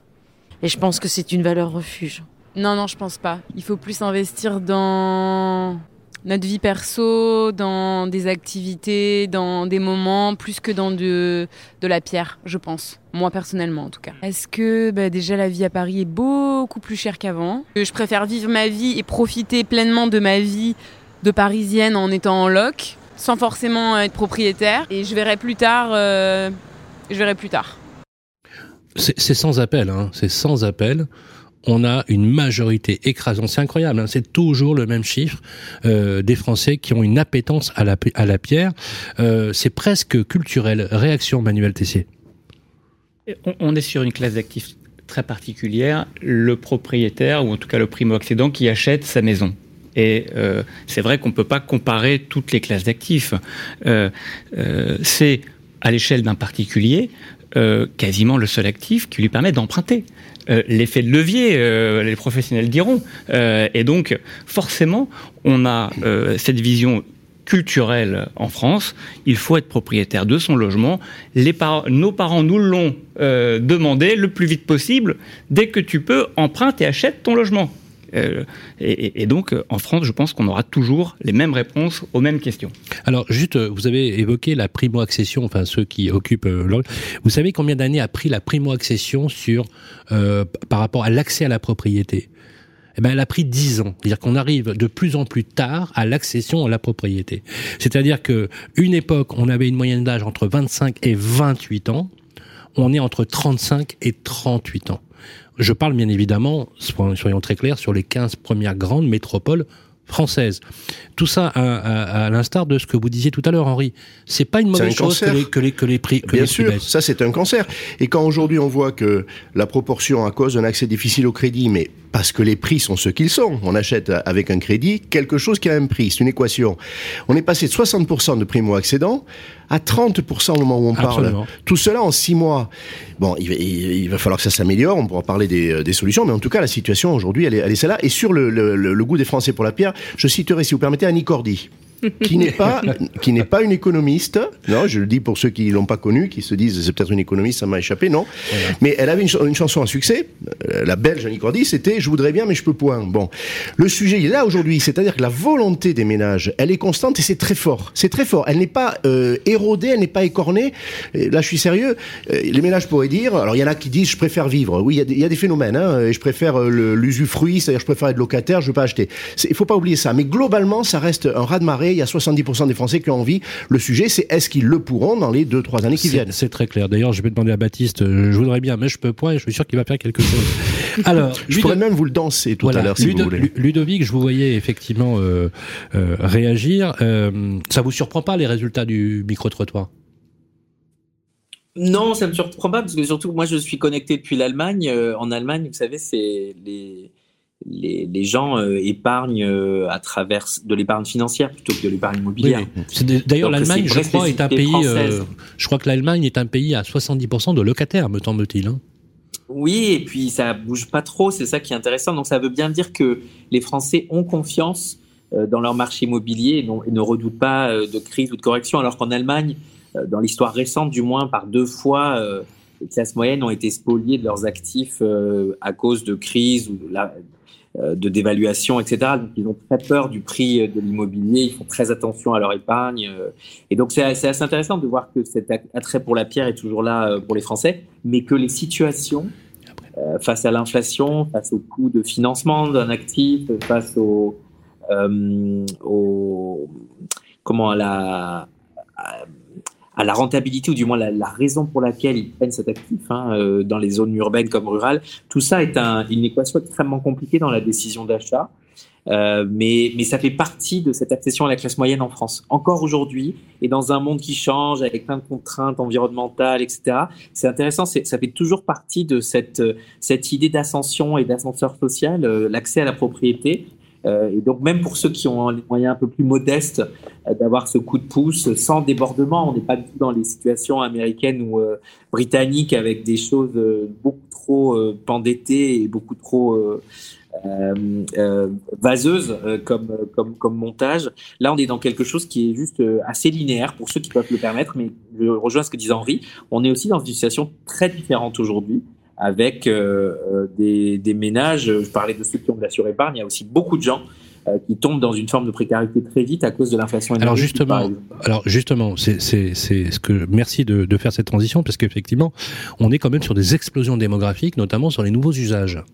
Et je pense que c'est une valeur refuge. Non, non, je pense pas. Il faut plus investir dans notre vie perso, dans des activités, dans des moments, plus que dans de, de la pierre, je pense. Moi personnellement en tout cas. Est-ce que bah, déjà la vie à Paris est beaucoup plus chère qu'avant? Je préfère vivre ma vie et profiter pleinement de ma vie de parisienne en étant en loc, sans forcément être propriétaire. Et je verrai plus tard. Euh, je verrai plus tard. C'est sans appel, hein. c'est sans appel. On a une majorité écrasante. C'est incroyable. hein. C'est toujours le même chiffre euh, des Français qui ont une appétence à la, pierre. Euh, c'est presque culturel. Réaction, Manuel Tessier. On, est sur une classe d'actifs très particulière, le propriétaire, ou en tout cas le primo-accédant, qui achète sa maison. Et euh, c'est vrai qu'on ne peut pas comparer toutes les classes d'actifs. C'est à l'échelle d'un particulier euh, quasiment le seul actif qui lui permet d'emprunter. Euh, L'effet de levier, euh, les professionnels diront. Et donc, forcément, on a cette vision culturelle en France. Il faut être propriétaire de son logement. Nos parents nous l'ont demandé le plus vite possible. Dès que tu peux, emprunte et achète ton logement. Euh, et, donc, euh, en France, je pense qu'on aura toujours les mêmes réponses aux mêmes questions. Alors, juste, euh, vous avez évoqué la primo-accession, enfin ceux qui occupent. euh, le- vous savez combien d'années a pris la primo-accession sur euh, par rapport à l'accès à la propriété? Eh ben, elle a pris 10 ans. C'est-à-dire qu'on arrive de plus en plus tard à l'accession à la propriété. C'est-à-dire que une époque, on avait une moyenne d'âge entre 25 et 28 ans. On est entre 35 et 38 ans. Je parle bien évidemment, soyons très clairs, sur les 15 premières grandes métropoles françaises. Tout ça à, à- à l'instar de ce que vous disiez tout à l'heure, Henri. C'est pas une mauvaise un chose que les, que les, que les prix, que Bien les prix sûr, baissent. ça c'est un cancer. Et quand aujourd'hui on voit que la proportion à cause d'un accès difficile au crédit, mais parce que les prix sont ceux qu'ils sont, on achète avec un crédit quelque chose qui a un prix, c'est une équation. On est passé de 60% de primo-accédants à 30% au moment où on Absolument. parle. Tout cela en six mois. Bon, il va, il- il va falloir que ça s'améliore, on pourra parler des, euh, des solutions, mais en tout cas la situation aujourd'hui elle est, elle est celle-là. Et sur le- le goût des Français pour la pierre, je citerai si vous permettez Annie Cordy qui n'est pas qui n'est pas une économiste. Non, je le dis pour ceux qui l'ont pas connue, qui se disent c'est peut-être une économiste, ça m'a échappé. Non, mais elle avait une, ch- une chanson à succès. euh, La Belge Annie Cordy, c'était je voudrais bien mais je peux point. Bon, le sujet il est là aujourd'hui, c'est-à-dire que la volonté des ménages, elle est constante et c'est très fort. C'est très fort. Elle n'est pas euh, érodée, elle n'est pas écornée. Et là, je suis sérieux. Euh, Les ménages pourraient dire. Alors, il y en a qui disent je préfère vivre. Oui, il y a des, il y a des phénomènes. Hein, et je préfère l'usufruit, c'est-à-dire je préfère être locataire, je veux pas acheter. Il faut pas oublier ça. Mais globalement, ça reste un raz de marée. Il y a 70% des Français qui ont envie. Le sujet, c'est est-ce qu'ils le pourront dans les deux trois années qui viennent? C'est très clair. D'ailleurs, je vais demander à Baptiste, euh, je voudrais bien, mais je peux et je suis sûr qu'il va faire quelque chose. [LAUGHS] Alors, Je pourrais même vous le danser tout Voilà, à l'heure si Ludo- vous voulez. Lu- Ludovic, je vous voyais effectivement euh, euh, réagir. Euh, ça vous surprend pas les résultats du micro-trottoir? Non, ça me surprend pas parce que surtout moi je suis connecté depuis l'Allemagne. Euh, en Allemagne, vous savez, c'est les les, les gens euh, épargnent euh, à travers de l'épargne financière plutôt que de l'épargne immobilière. Oui, D'ailleurs, l'Allemagne, je crois, est un pays. euh, je crois que l'Allemagne est un pays à 70% de locataires, me semble-t-il. hein. Oui, et puis ça bouge pas trop, c'est ça qui est intéressant. Donc ça veut bien dire que les Français ont confiance dans leur marché immobilier et, non- et ne redoutent pas de crise ou de correction, alors qu'en Allemagne, dans l'histoire récente du moins, par deux fois, les classes moyennes ont été spoliées de leurs actifs euh, à cause de crise ou de, la- de dévaluation, etc. Donc ils ont très peur du prix euh, de l'immobilier, ils font très attention à leur épargne. euh, et donc c'est assez intéressant de voir que cet attrait pour la pierre est toujours là euh, pour les Français, mais que les situations euh, face à l'inflation, face au coût de financement d'un actif, face au, euh, au comment à la à la rentabilité ou du moins la, raison pour laquelle ils prennent cet actif hein, euh, dans les zones urbaines comme rurales, tout ça est un, une équation extrêmement compliquée dans la décision d'achat. Euh, mais, mais ça fait partie de cette accession à la classe moyenne en France. Encore aujourd'hui, et dans un monde qui change, avec plein de contraintes environnementales, etc., c'est intéressant, ça fait toujours partie de cette, cette idée d'ascension et d'ascenseur social, euh, l'accès à la propriété. Euh, et donc même pour ceux qui ont les moyens un peu plus modestes euh, d'avoir ce coup de pouce sans débordement, on n'est pas du tout dans les situations américaines ou euh, britanniques avec des choses beaucoup trop pendettées et beaucoup trop euh, comme, comme, comme montage. Là, on est dans quelque chose qui est juste assez linéaire pour ceux qui peuvent le permettre, mais je rejoins ce que disait Henri. On est aussi dans une situation très différente aujourd'hui avec euh, euh, des, des ménages. Je parlais de ceux qui ont de la surépargne. Il y a aussi beaucoup de gens euh, qui tombent dans une forme de précarité très vite à cause de l'inflation Alors justement, alors justement, c'est ce que merci de, de faire cette transition parce qu'effectivement, on est quand même sur des explosions démographiques, notamment sur les nouveaux usages.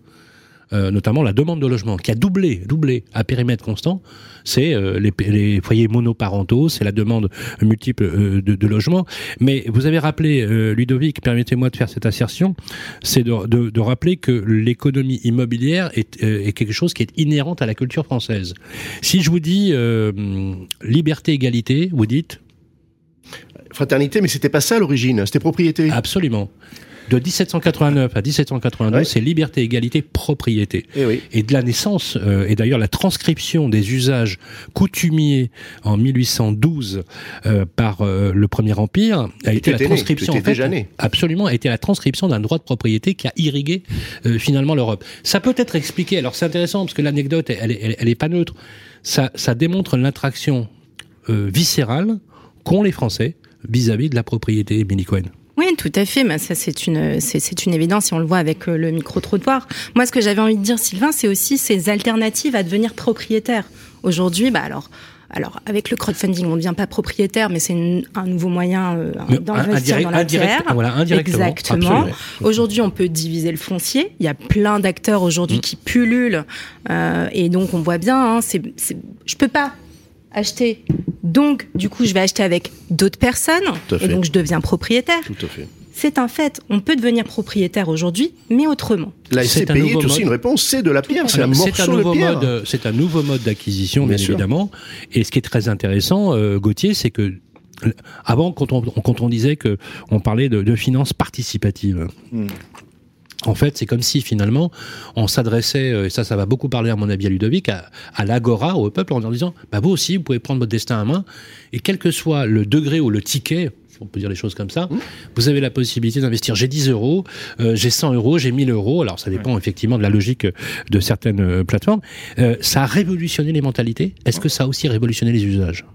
Euh, notamment la demande de logement, qui a doublé, doublé à périmètre constant. C'est euh, les, les, foyers monoparentaux, c'est la demande multiple euh, de, de logements. Mais vous avez rappelé, Ludovic, permettez-moi de faire cette assertion, c'est de, de, de, rappeler que l'économie immobilière est, est, quelque chose qui est inhérente à la culture française. Si je vous dis liberté, égalité, vous dites Fraternité, mais c'était pas ça à l'origine, c'était propriété. Absolument de 1789 à 1792, ouais. c'est liberté, égalité, propriété. Et, oui. et de la naissance, euh, et d'ailleurs la transcription des usages coutumiers en 1812 euh, par euh, le Premier Empire a été la transcription. Né, en fait, né. absolument, a été la transcription d'un droit de propriété qui a irrigué euh, finalement l'Europe. Ça peut être expliqué. Alors c'est intéressant parce que l'anecdote, elle, elle, elle, est pas neutre. Ça, ça démontre l'attraction euh, viscérale qu'ont les Français vis-à-vis -vis de la propriété, Billy Cohen. Oui, tout à fait. Mais ça, c'est une, c'est une évidence et on le voit avec le micro-trottoir. Moi, ce que j'avais envie de dire, Sylvain, c'est aussi ces alternatives à devenir propriétaire. Aujourd'hui, bah alors. Alors, avec le crowdfunding, on ne devient pas propriétaire, mais c'est un nouveau moyen euh, d'investir dans la terre. Voilà, indirectement. Exactement. Aujourd'hui, on peut diviser le foncier. Il y a plein d'acteurs aujourd'hui mmh. qui pullulent. Euh, et donc, on voit bien, hein, c'est, je peux pas acheter. Donc, du coup, je vais acheter avec d'autres personnes. Et donc, je deviens propriétaire. Tout à fait. C'est un fait. On peut devenir propriétaire aujourd'hui, mais autrement. La SCPI est, est aussi une réponse. C'est de la pierre. C'est un morceau un nouveau de pierre. Mode, c'est un nouveau mode d'acquisition, bien, bien évidemment. Et ce qui est très intéressant, euh, Gauthier, c'est que avant, quand on, quand on disait que on parlait de, de finances participatives. Hmm. En fait, c'est comme si finalement on s'adressait, et ça, ça va beaucoup parler à mon avis à Ludovic, à, à l'agora, au peuple, en leur disant, bah vous aussi, vous pouvez prendre votre destin à main, et quel que soit le degré ou le ticket, on peut dire les choses comme ça, mmh. vous avez la possibilité d'investir. J'ai 10 euros, euh, j'ai 100 euros, j'ai 1000 euros. Alors ça dépend ouais. effectivement de la logique de certaines euh, plateformes. Euh, ça a révolutionné les mentalités? Est-ce que ça a aussi révolutionné les usages?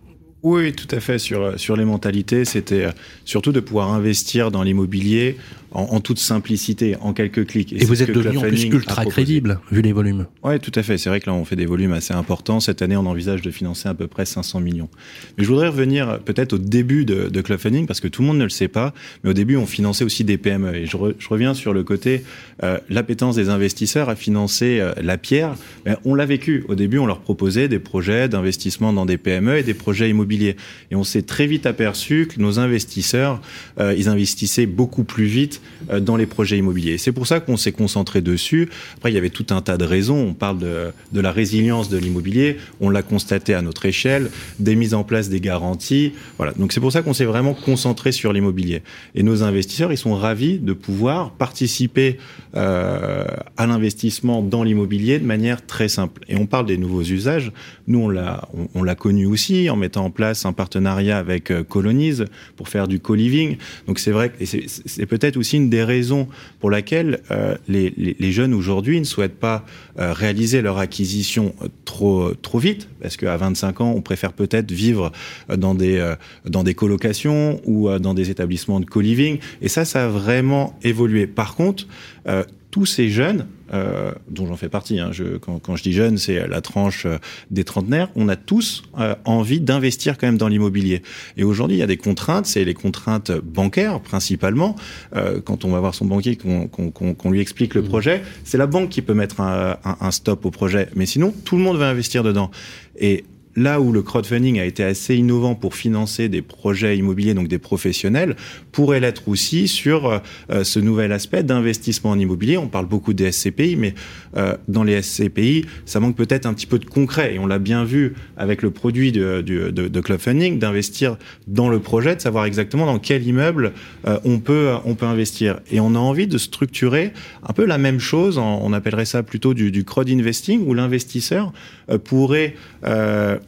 Oui, tout à fait. Sur, sur les mentalités, c'était surtout de pouvoir investir dans l'immobilier en, en, toute simplicité, en quelques clics. Et, et vous êtes devenu en plus ultra crédible, vu les volumes. Oui, tout à fait. C'est vrai que là, on fait des volumes assez importants. Cette année, on envisage de financer à peu près 500 millions. Mais je voudrais revenir peut-être au début de, de Club Funding, parce que tout le monde ne le sait pas, mais au début, on finançait aussi des PME. Et je, re, je reviens sur le côté, euh, l'appétence des investisseurs à financer euh, la pierre. Ben, on l'a vécu. Au début, on leur proposait des projets d'investissement dans des PME et des projets immobiliers. Et on s'est très vite aperçu que nos investisseurs, euh, ils investissaient beaucoup plus vite dans les projets immobiliers. C'est pour ça qu'on s'est concentré dessus. Après, il y avait tout un tas de raisons. On parle de, la résilience de l'immobilier. On l'a constaté à notre échelle, des mises en place des garanties. Voilà. Donc c'est pour ça qu'on s'est vraiment concentré sur l'immobilier. Et nos investisseurs, ils sont ravis de pouvoir participer euh, à l'investissement dans l'immobilier de manière très simple. Et on parle des nouveaux usages. Nous, on l'a, on, l'a connu aussi en mettant en place un partenariat avec euh, Colonize pour faire du co-living. Donc c'est vrai c'est, c'est peut-être aussi une des raisons pour laquelle euh, les, jeunes aujourd'hui ne souhaitent pas euh, réaliser leur acquisition trop trop vite, parce qu'à 25 ans, on préfère peut-être vivre dans des euh, dans des colocations ou euh, dans des établissements de co-living. Et ça, ça a vraiment évolué. Par contre, euh, tous ces jeunes, euh, dont j'en fais partie, hein, je, quand, quand, je dis jeunes, c'est la tranche euh, des trentenaires, on a tous euh, envie d'investir quand même dans l'immobilier. Et aujourd'hui, il y a des contraintes, c'est les contraintes bancaires principalement. Euh, quand on va voir son banquier, qu'on qu qu lui explique le projet, c'est la banque qui peut mettre un, un, un stop au projet. Mais sinon, tout le monde va investir dedans. Et là où le crowdfunding a été assez innovant pour financer des projets immobiliers, donc des professionnels, pourrait l'être aussi sur euh, ce nouvel aspect d'investissement en immobilier. On parle beaucoup des SCPI, mais euh, dans les SCPI, ça manque peut-être un petit peu de concret. Et on l'a bien vu avec le produit de, de, de, de Club Funding, d'investir dans le projet, de savoir exactement dans quel immeuble euh, on, peut, on peut investir. Et on a envie de structurer un peu la même chose, on appellerait ça plutôt du, du crowd investing, où l'investisseur euh, pourrait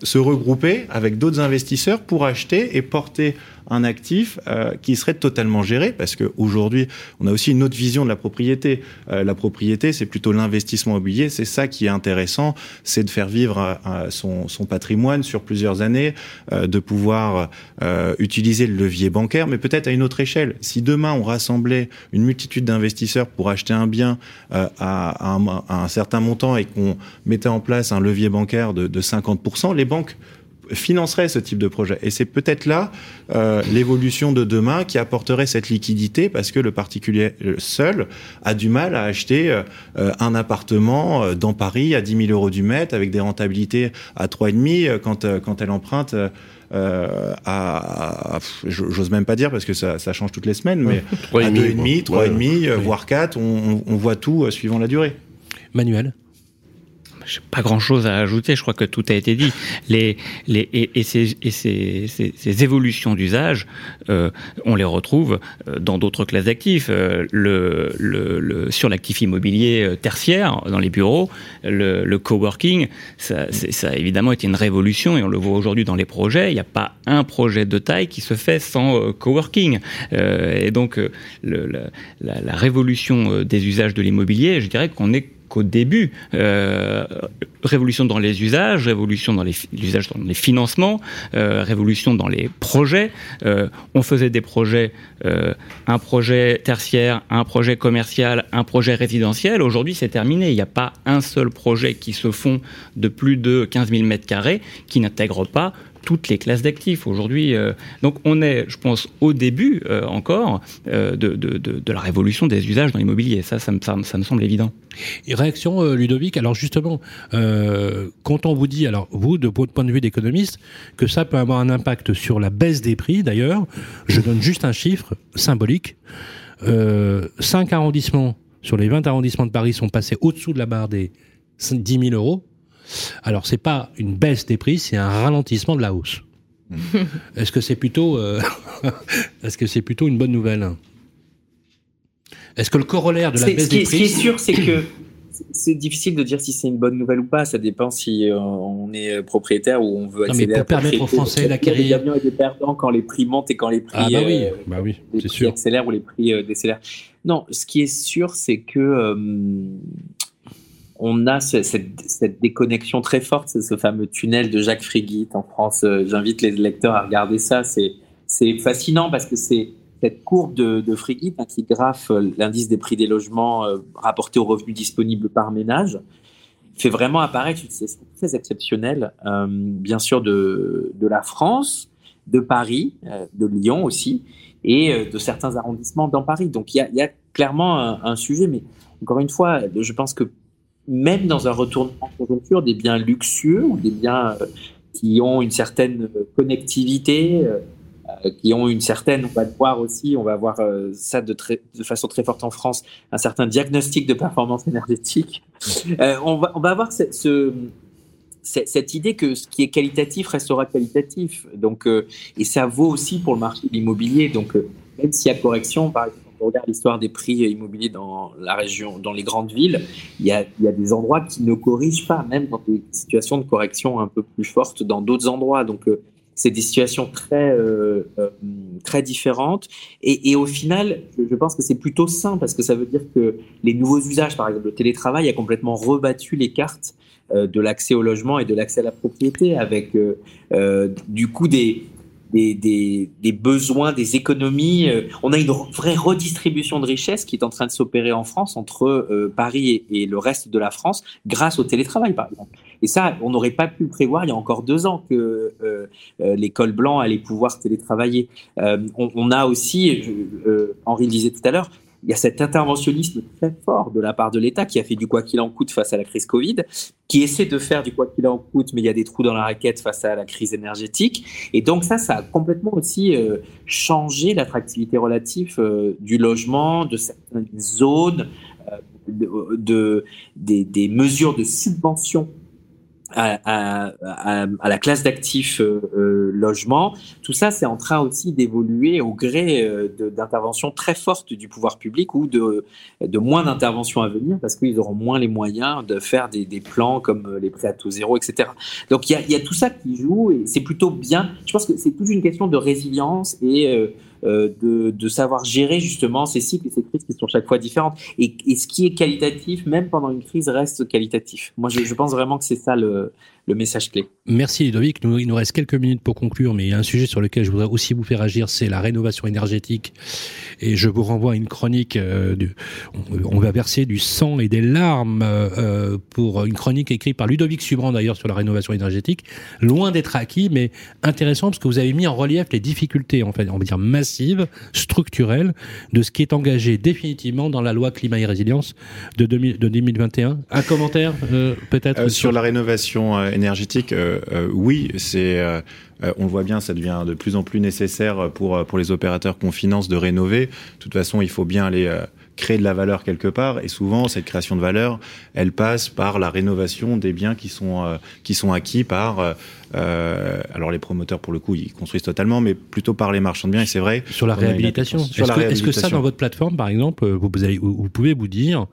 se regrouper avec d'autres investisseurs pour acheter et porter un actif euh, qui serait totalement géré, parce qu'aujourd'hui, on a aussi une autre vision de la propriété. Euh, la propriété, c'est plutôt l'investissement immobilier, c'est ça qui est intéressant, c'est de faire vivre euh, son, son, patrimoine sur plusieurs années, euh, de pouvoir euh, utiliser le levier bancaire, mais peut-être à une autre échelle. Si demain, on rassemblait une multitude d'investisseurs pour acheter un bien à, à, un, à, un, certain montant et qu'on mettait en place un levier bancaire de, de 50%, les banques financerait ce type de projet. Et c'est peut-être là euh, l'évolution de demain qui apporterait cette liquidité parce que le particulier seul a du mal à acheter euh, un appartement euh, dans Paris à 10 000 euros du mètre avec des rentabilités à 3,5 quand, quand elle emprunte. Euh, à, j'ose même pas dire parce que ça, ça change toutes les semaines, mais à 2,5, 3,5, voire 4, on, on voit tout suivant la durée. Manuel? J'ai pas grand chose à ajouter. Je crois que tout a été dit. Les, les, et, ces, ces, évolutions d'usage, euh, on les retrouve euh, dans d'autres classes d'actifs. Euh, le, le, sur l'actif immobilier tertiaire, dans les bureaux, le, coworking, ça, ça a évidemment été une révolution et on le voit aujourd'hui dans les projets. Il n'y a pas un projet de taille qui se fait sans coworking. Et donc, la révolution des usages de l'immobilier, je dirais qu'on est qu'au début. Euh, révolution dans les usages, révolution dans les usages dans les financements, euh, révolution dans les projets. Euh, on faisait des projets, un projet tertiaire, un projet commercial, un projet résidentiel. Aujourd'hui, c'est terminé. Il n'y a pas un seul projet qui se fond de plus de 15 000 mètres carrés qui n'intègre pas toutes les classes d'actifs. Aujourd'hui, euh, donc on est, je pense, au début euh, encore euh, de, de, de, de, la révolution des usages dans l'immobilier. Ça, ça me, ça, ça, me semble évident. Réaction, Ludovic. Alors justement, quand on vous dit, alors vous, de votre point de vue d'économiste, que ça peut avoir un impact sur la baisse des prix, d'ailleurs, je donne juste un chiffre symbolique. Euh, 5 arrondissements sur les 20 arrondissements de Paris sont passés au-dessous de la barre des 10 000 euros. Alors c'est pas une baisse des prix, c'est un ralentissement de la hausse. [LAUGHS] Est-ce que c'est plutôt, euh, [LAUGHS] est-ce que c'est plutôt une bonne nouvelle? Est-ce que le corollaire de la baisse des prix Ce qui est sûr, c'est que [CLEARS THROAT] c'est difficile de dire si c'est une bonne nouvelle ou pas. Ça dépend si euh, on est propriétaire ou on veut accéder non, mais pour à permettre aux Français d'acquérir. Il y a des perdants quand les prix montent et quand les prix, ah bah oui, euh, bah oui, les c'est sûr. accélèrent ou les prix euh, décélèrent. Non, ce qui est sûr, c'est que euh, on a ce, cette, déconnexion très forte, c'est ce fameux tunnel de Jacques Frigit en France. Euh, J'invite les lecteurs à regarder ça. C'est fascinant parce que c'est cette courbe de, de hein, qui graphe euh, l'indice des prix des logements euh, rapporté aux revenus disponibles par ménage fait vraiment apparaître une situation très exceptionnelle, euh, bien sûr de, la France, de Paris, de Lyon aussi, et de certains arrondissements dans Paris. Donc il y a, clairement un, sujet, mais encore une fois, je pense que même dans un retournement de conjoncture, des biens luxueux ou des biens euh, qui ont une certaine connectivité, euh, qui ont une certaine, on va le voir aussi, on va voir euh, ça de, façon très forte en France, un certain diagnostic de performance énergétique. Euh, on, va, on va avoir ce, ce, cette idée que ce qui est qualitatif restera qualitatif. Donc, euh, et ça vaut aussi pour le marché de l'immobilier. Donc, euh, même s'il y a correction, par exemple, on regarde l'histoire des prix immobiliers dans la région, dans les grandes villes, il y a, des endroits qui ne corrigent pas, même dans des situations de correction un peu plus fortes dans d'autres endroits. Donc, euh, c'est des situations très euh, euh, très différentes et, au final je pense que c'est plutôt sain parce que ça veut dire que les nouveaux usages par exemple le télétravail a complètement rebattu les cartes de l'accès au logement et de l'accès à la propriété avec du coup des des, des, besoins, des économies. On a une vraie redistribution de richesse qui est en train de s'opérer en France entre euh, Paris et, le reste de la France grâce au télétravail, par exemple. Et ça, on n'aurait pas pu prévoir il y a encore deux ans que euh, euh, l'école blanc allait pouvoir télétravailler. Euh, on, on, a aussi, Henri le disait tout à l'heure, il y a cet interventionnisme très fort de la part de l'État qui a fait du quoi qu'il en coûte face à la crise Covid, qui essaie de faire du quoi qu'il en coûte, mais il y a des trous dans la raquette face à la crise énergétique. Et donc ça, ça a complètement aussi euh, changé l'attractivité relative euh, du logement, de certaines zones, euh, de, de, des, des mesures de subvention à, à, à, la classe d'actifs euh, euh, logement. Tout ça, c'est en train aussi d'évoluer au gré euh, d'interventions très fortes du pouvoir public ou de, de moins d'interventions à venir parce qu'ils auront moins les moyens de faire des, des, plans comme les prêts à taux zéro, etc. Donc il y a, y a, tout ça qui joue et c'est plutôt bien. Je pense que c'est toute une question de résilience et euh, de, de, savoir gérer justement ces cycles et ces crises qui sont chaque fois différentes. Et, et, ce qui est qualitatif, même pendant une crise, reste qualitatif. Moi, je, je pense vraiment que c'est ça le, le message clé. Merci Ludovic. Nous, il nous reste quelques minutes pour conclure, mais il y a un sujet sur lequel je voudrais aussi vous faire agir, c'est la rénovation énergétique. Et je vous renvoie à une chronique. Euh, du, on, on, va verser du sang et des larmes euh, pour une chronique écrite par Ludovic Subran d'ailleurs sur la rénovation énergétique. Loin d'être acquis, mais intéressant parce que vous avez mis en relief les difficultés, en fait, on va dire massives, structurelles, de ce qui est engagé définitivement dans la loi climat et résilience de, 2000, de 2021. Un commentaire euh, peut-être euh, sur la rénovation euh, énergétique. Euh, euh, oui, c'est euh, on le voit bien, ça devient de plus en plus nécessaire pour pour les opérateurs qu'on finance de rénover. De toute façon, il faut bien aller créer de la valeur quelque part et souvent cette création de valeur elle passe par la rénovation des biens qui sont euh, qui sont acquis par euh, alors les promoteurs pour le coup ils construisent totalement mais plutôt par les marchands de biens et c'est vrai sur la réhabilitation est-ce que, est que, ça dans votre plateforme par exemple vous, vous, allez, vous pouvez vous dire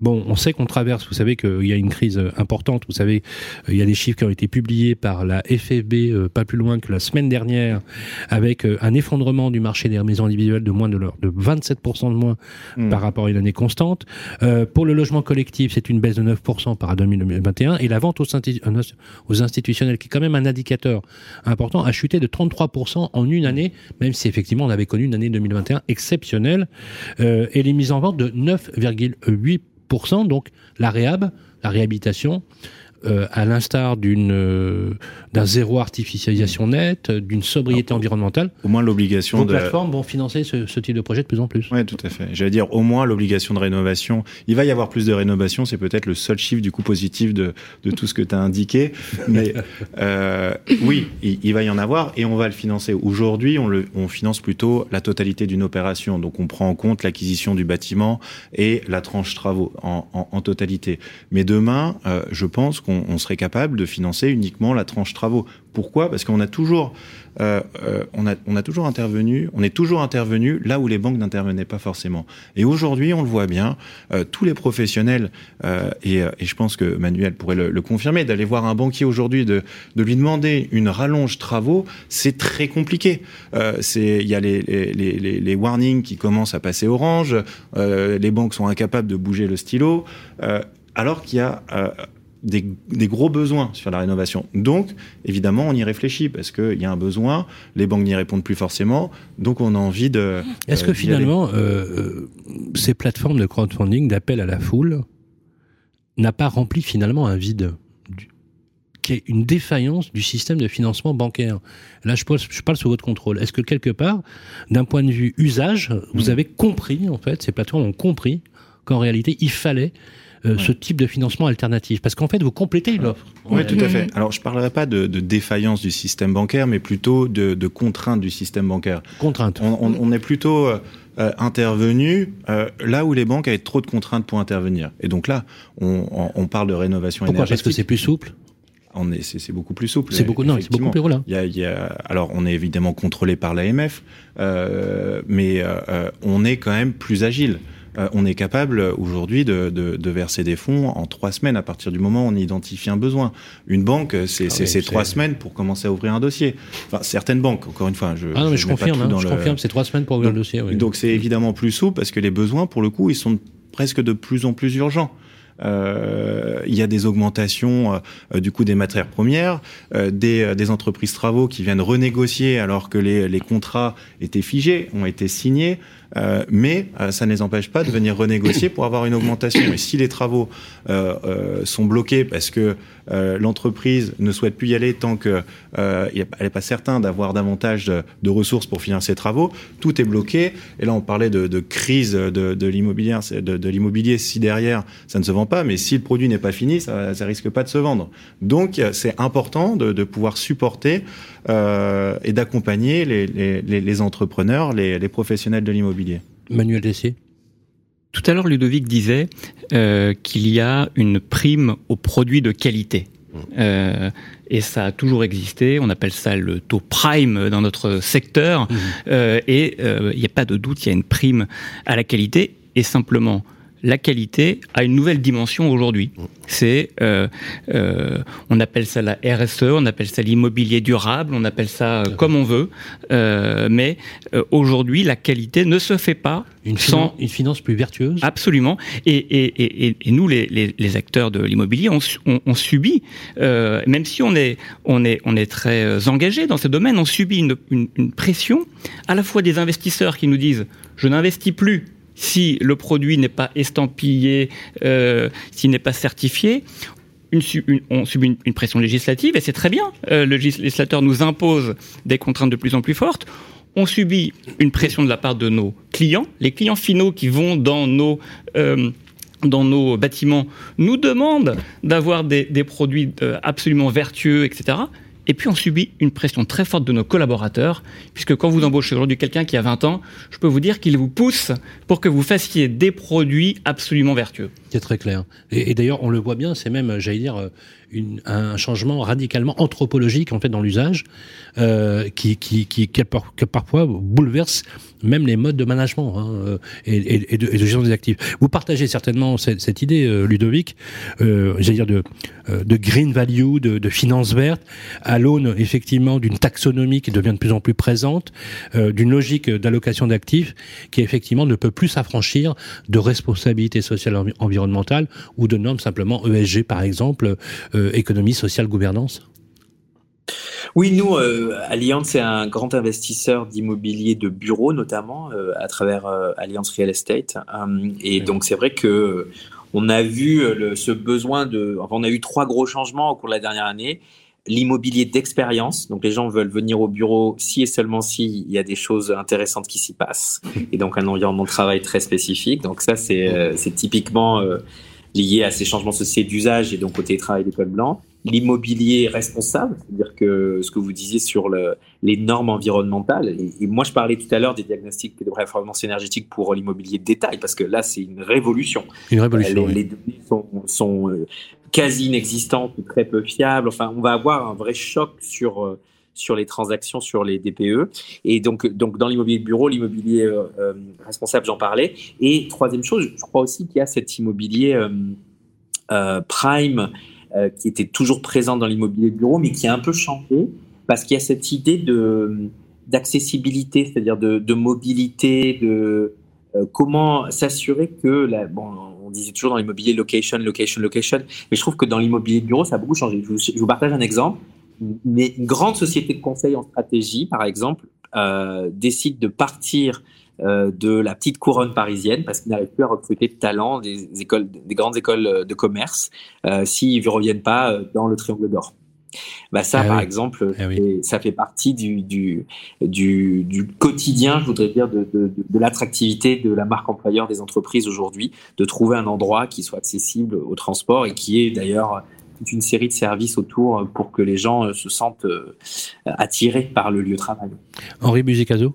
Bon, on sait qu'on traverse, vous savez qu'il y a une crise importante, vous savez, il y a des chiffres qui ont été publiés par la FFB euh, pas plus loin que la semaine dernière, avec euh, un effondrement du marché des maisons individuelles de moins de, leur, de 27% de moins mmh. par rapport à une année constante. Euh, pour le logement collectif, c'est une baisse de 9% par rapport à 2021, et la vente aux, aux institutionnels, qui est quand même un indicateur important, a chuté de 33% en une année, même si effectivement on avait connu une année 2021 exceptionnelle, euh, et les mises en vente de 9,8% donc la réhab, la réhabilitation, euh, à l'instar d'une euh, d'un zéro artificialisation nette, d'une sobriété Alors, environnementale. Au moins l'obligation de plateformes vont financer ce, ce, type de projet de plus en plus. Oui, tout à fait. J'allais dire au moins l'obligation de rénovation. Il va y avoir plus de rénovation, c'est peut-être le seul chiffre du coup positif de de tout ce que tu as indiqué, [LAUGHS] mais euh, oui, il, il, va y en avoir et on va le financer. Aujourd'hui, on le on finance plutôt la totalité d'une opération, donc on prend en compte l'acquisition du bâtiment et la tranche travaux en, en, en totalité. Mais demain, euh, je pense qu'on on serait capable de financer uniquement la tranche travaux. Pourquoi? Parce qu'on a toujours, euh, euh, on a, on a toujours intervenu, on est toujours intervenu là où les banques n'intervenaient pas forcément. Et aujourd'hui, on le voit bien, euh, tous les professionnels et, et, je pense que Manuel pourrait le, confirmer, d'aller voir un banquier aujourd'hui, de, de lui demander une rallonge travaux, c'est très compliqué. Il y a les, les, les, warnings qui commencent à passer orange, les banques sont incapables de bouger le stylo, alors qu'il y a des, des, gros besoins sur la rénovation. Donc, évidemment, on y réfléchit parce qu'il y a un besoin, les banques n'y répondent plus forcément, donc on a envie de... Est-ce euh, que finalement, euh, ces plateformes de crowdfunding, d'appel à la foule, n'a pas rempli finalement un vide qui est une défaillance du système de financement bancaire? Là, je parle, je parle sous votre contrôle. Est-ce que quelque part, d'un point de vue usage, vous mmh. avez compris, en fait, ces plateformes ont compris qu'en réalité, il fallait euh, ouais. ce type de financement alternatif Parce qu'en fait, vous complétez une offre. Oui, tout à fait. Alors, je ne parlerai pas de, de, défaillance du système bancaire, mais plutôt de, de contrainte du système bancaire. Contrainte. On, on, on est plutôt euh, intervenu euh, là où les banques avaient trop de contraintes pour intervenir. Et donc là, on, on, on parle de rénovation Pourquoi? Énergétique. Parce que c'est plus souple? On est, c'est, beaucoup plus souple. C'est beaucoup, non, c'est beaucoup plus roulant. Il y a, il y a, alors, on est évidemment contrôlé par l'AMF, euh, mais euh, on est quand même plus agile euh, on est capable aujourd'hui de, de, de, verser des fonds en trois semaines à partir du moment où on identifie un besoin. Une banque, c'est ah oui, trois semaines pour commencer à ouvrir un dossier. Enfin, certaines banques, encore une fois, je, ah non, mais je, je confirme, hein, je le... confirme, c'est trois semaines pour ouvrir donc, le dossier. Oui. Donc c'est évidemment plus souple parce que les besoins, pour le coup, ils sont presque de plus en plus urgents. Euh, il y a des augmentations euh, du coût des matières premières, euh, des, des, entreprises travaux qui viennent renégocier alors que les, les contrats étaient figés, ont été signés. Euh, mais euh, ça ne les empêche pas de venir renégocier pour avoir une augmentation. Et si les travaux euh, sont bloqués parce que l'entreprise ne souhaite plus y aller tant qu'elle n'est pas certain d'avoir davantage de, ressources pour financer ses travaux, tout est bloqué. Et là, on parlait de, crise de, l'immobilier, si derrière ça ne se vend pas, mais si le produit n'est pas fini, ça, ça risque pas de se vendre. Donc, c'est important de pouvoir supporter euh, et d'accompagner les, les, les, entrepreneurs, les, les professionnels de l'immobilier. Manuel Dessier Tout à l'heure, Ludovic disait euh, qu'il y a une prime aux produits de qualité. Euh, et ça a toujours existé. On appelle ça le taux prime dans notre secteur. Mmh. Euh, et il n'y a pas de doute, il y a une prime à la qualité. Et simplement, la qualité a une nouvelle dimension aujourd'hui. C'est, euh, euh, on appelle ça la RSE, on appelle ça l'immobilier durable, on appelle ça euh, comme on veut, euh, mais euh, aujourd'hui la qualité ne se fait pas Une, sans une finance plus vertueuse? Absolument. Et, et, et, et nous, les, les, les acteurs de l'immobilier, on, on, on subit, euh, même si on est, on est, on est très engagé dans ce domaine, on subit une, une, une pression à la fois des investisseurs qui nous disent je n'investis plus si le produit n'est pas estampillé, euh, s'il n'est pas certifié. On subit une, pression législative et c'est très bien. Euh, le législateur nous impose des contraintes de plus en plus fortes. On subit une pression de la part de nos clients. Les clients finaux qui vont dans nos euh, bâtiments nous demandent d'avoir des, produits absolument vertueux, etc. Et puis on subit une pression très forte de nos collaborateurs, puisque quand vous embauchez aujourd'hui quelqu'un qui a 20 ans, je peux vous dire qu'il vous pousse pour que vous fassiez des produits absolument vertueux. C'est très clair. Et, d'ailleurs, on le voit bien, c'est même, j'allais dire, euh, un changement radicalement anthropologique en fait dans l'usage, euh, qui, qui, qui, qui parfois bouleverse même les modes de management hein, euh, et, et, et de, et de gestion des actifs. Vous partagez certainement cette, cette idée, euh, Ludovic, euh, j'allais dire de, euh, de green value, de, de finance verte, à l'aune effectivement d'une taxonomie qui devient de plus en plus présente, euh, d'une logique d'allocation d'actifs qui effectivement ne peut plus s'affranchir de responsabilité sociale environnementale ou de normes simplement ESG par exemple, économie sociale gouvernance? Oui, nous, euh, Allianz est un grand investisseur d'immobilier de bureaux, notamment euh, à travers euh, Allianz Real Estate. Euh, et donc, c'est vrai que on a vu euh, le- ce besoin de. Enfin, on a eu trois gros changements au cours de la dernière année. L'immobilier d'expérience, donc les gens veulent venir au bureau si et seulement si il y a des choses intéressantes qui s'y passent, et donc un environnement de travail très spécifique. Donc ça, c'est euh, c'est typiquement euh, lié à ces changements sociaux d'usage et donc au télétravail des codes blancs. L'immobilier responsable, c'est-à-dire que ce que vous disiez sur le, les normes environnementales, et, et moi je parlais tout à l'heure des diagnostics de performance énergétique pour l'immobilier de détail, parce que là c'est une révolution. Une révolution, Euh, Les, oui. les données sont, sont euh, quasi inexistantes ou très peu fiables. Enfin, on va avoir un vrai choc sur euh, sur les transactions, sur les DPE. Et donc, donc dans l'immobilier de bureau, l'immobilier euh, euh, responsable, j'en parlais. Et troisième chose, je crois aussi qu'il y a cet immobilier euh, prime qui était toujours présent dans l'immobilier de bureau, mais qui a un peu changé parce qu'il y a cette idée de d'accessibilité, c'est-à-dire de, mobilité, de comment s'assurer que la, bon, on disait toujours dans l'immobilier location, location, location, mais je trouve que dans l'immobilier de bureau, ça a beaucoup changé. Je vous partage un exemple. Une, une grande société de conseil en stratégie, par exemple, euh, décide de partir euh, de la petite couronne parisienne parce qu'ils n'arrivent plus à recruter de talents des écoles, des grandes écoles de commerce euh, s'ils ne reviennent pas euh, dans le triangle d'or. Bah ça, Ah par oui. exemple, c'est- ça fait partie du, du, du, du quotidien, je voudrais dire, de, de, de, de l'attractivité de la marque employeur des entreprises aujourd'hui, de trouver un endroit qui soit accessible au transport et qui est d'ailleurs toute une série de services autour pour que les gens euh, se sentent euh, attirés par le lieu de travail. Henri Buzicazo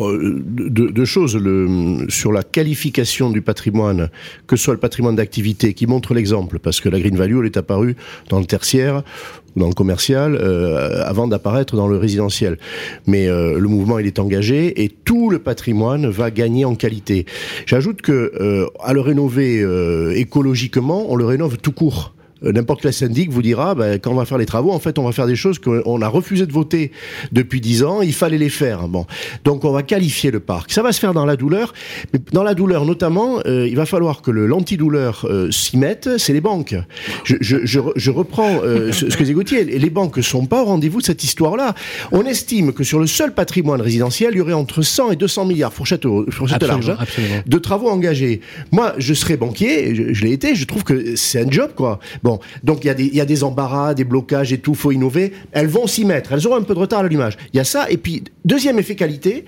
Euh, deux, deux choses le, sur la qualification du patrimoine, que ce soit le patrimoine d'activité qui montre l'exemple, parce que la green value elle est apparue dans le tertiaire ou dans le commercial euh, avant d'apparaître dans le résidentiel. Mais euh, le mouvement il est engagé et tout le patrimoine va gagner en qualité. J'ajoute que euh, à le rénover euh, écologiquement, on le rénove tout court. Euh, N'importe quel syndic vous dira, ben, quand on va faire les travaux, en fait, on va faire des choses qu'on a refusé de voter depuis dix ans. Il fallait les faire. Bon, donc on va qualifier le parc. Ça va se faire dans la douleur, mais dans la douleur notamment, euh, il va falloir que le l'antidouleur euh, s'y mette. C'est les banques. Je, je, je, re- je reprends euh, [LAUGHS] ce, ce que disait Gauthier. Les banques sont pas au rendez-vous de cette histoire-là. On estime que sur le seul patrimoine résidentiel, il y aurait entre 100 et 200 milliards, fourchette, au- fourchette Absolument, large, hein, de travaux engagés. Moi, je serais banquier, je, je l'ai été, je trouve que c'est un job, quoi. Bon, donc il y, a des- il embarras, des blocages et tout, faut innover. Elles vont s'y mettre, elles auront un peu de retard à l'allumage. Il y a ça, et puis, deuxième effet qualité,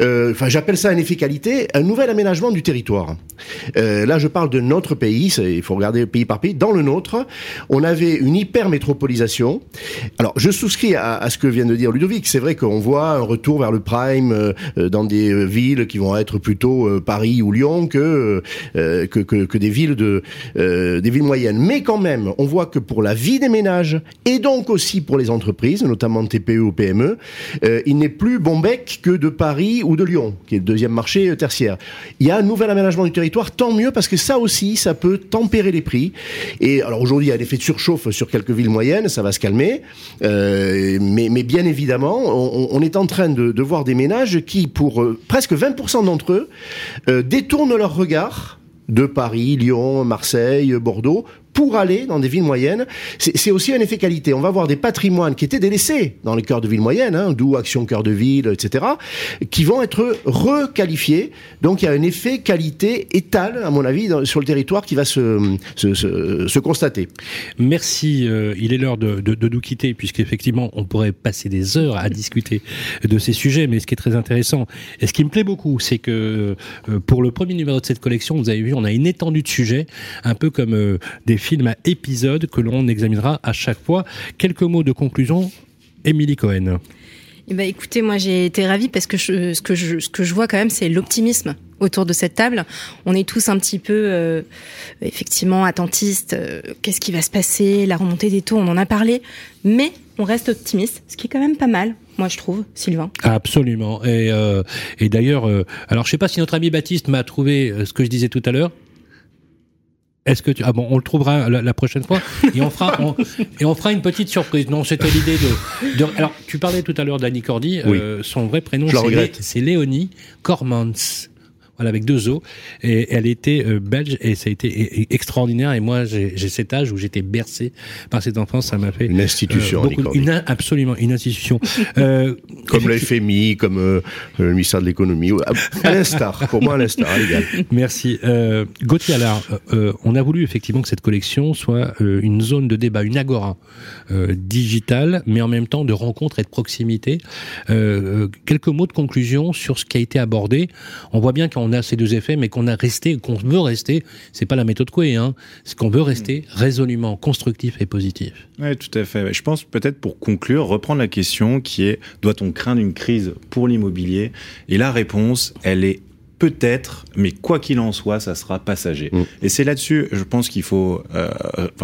euh, enfin j'appelle ça un effet qualité, un nouvel aménagement du territoire. Euh, là, je parle de notre pays, il faut regarder pays par pays. Dans le nôtre, on avait une hyper-métropolisation. Alors, je souscris à, ce que vient de dire Ludovic. C'est vrai qu'on voit un retour vers le prime euh, dans des villes qui vont être plutôt Paris ou Lyon que, que, que, des villes de des villes moyennes. Mais quand même, on voit que pour la vie des ménages et donc aussi pour les entreprises, notamment TPE ou PME, euh, il n'est plus bon bec que de Paris ou de Lyon, qui est le deuxième marché euh, tertiaire. Il y a un nouvel aménagement du territoire, tant mieux parce que ça aussi, ça peut tempérer les prix. Et alors aujourd'hui, il y a l'effet de surchauffe sur quelques villes moyennes, ça va se calmer, euh, mais, bien évidemment, on, est en train de, voir des ménages qui, pour presque 20% d'entre eux, détournent leur regard de Paris, Lyon, Marseille, Bordeaux, pour aller dans des villes moyennes. C'est aussi un effet qualité. On va voir des patrimoines qui étaient délaissés dans les cœurs de villes moyennes, hein, d'où Action Cœur de Ville, etc., qui vont être requalifiés. Donc il y a un effet qualité étal, à mon avis, sur le territoire qui va se, se, constater. Merci. euh, il est l'heure de, de, de nous quitter, puisqu'effectivement, on pourrait passer des heures à discuter de ces sujets. Mais ce qui est très intéressant, et ce qui me plaît beaucoup, c'est que euh, pour le premier numéro de cette collection, vous avez vu, on a une étendue de sujets, un peu comme euh, des films à épisodes que l'on examinera à chaque fois. Quelques mots de conclusion. Émilie Cohen. Eh ben, écoutez, moi j'ai été ravie parce que je, ce, que je, ce que je vois quand même, c'est l'optimisme autour de cette table. On est tous un petit peu, euh, effectivement, attentistes. euh, Qu'est-ce qui va se passer La remontée des taux, on en a parlé. Mais on reste optimiste, ce qui est quand même pas mal, moi je trouve, Sylvain. Absolument. Et, euh, et d'ailleurs, alors je sais pas si notre ami Baptiste m'a trouvé ce que je disais tout à l'heure. Est-ce que tu ah bon on le trouvera la, la prochaine fois et on fera on- et on fera une petite surprise. Non, c'était l'idée de, de- alors tu parlais tout à l'heure d'Annie Cordy. Oui. euh, son vrai prénom c'est Léonie Cormans. Voilà, avec deux O. Et elle était euh, belge et ça a été e- e- extraordinaire. Et moi, j'ai cet âge où j'étais bercé par cette enfance. Ça m'a fait Une institution, euh, beaucoup- une, absolument une institution. [LAUGHS] Euh, Comme le FMI, comme le ministère de l'économie, à, l'instar, pour moi à l'instar. Merci. Gauthier Allard, on a voulu effectivement que cette collection soit une zone de débat, une agora digitale, mais en même temps de rencontre et de proximité. Quelques mots de conclusion sur ce qui a été abordé. On voit bien qu'on a ces deux effets, mais qu'on a resté, qu'on veut rester. C'est pas la méthode Coué, hein. C'est qu'on veut rester résolument constructif et positif. Oui, tout à fait. Je pense peut-être pour conclure, reprendre la question qui est doit-on craindre une crise pour l'immobilier? Et la réponse, elle est peut-être, mais quoi qu'il en soit, ça sera passager. Mm. Et c'est là-dessus, je pense qu'il faut, euh,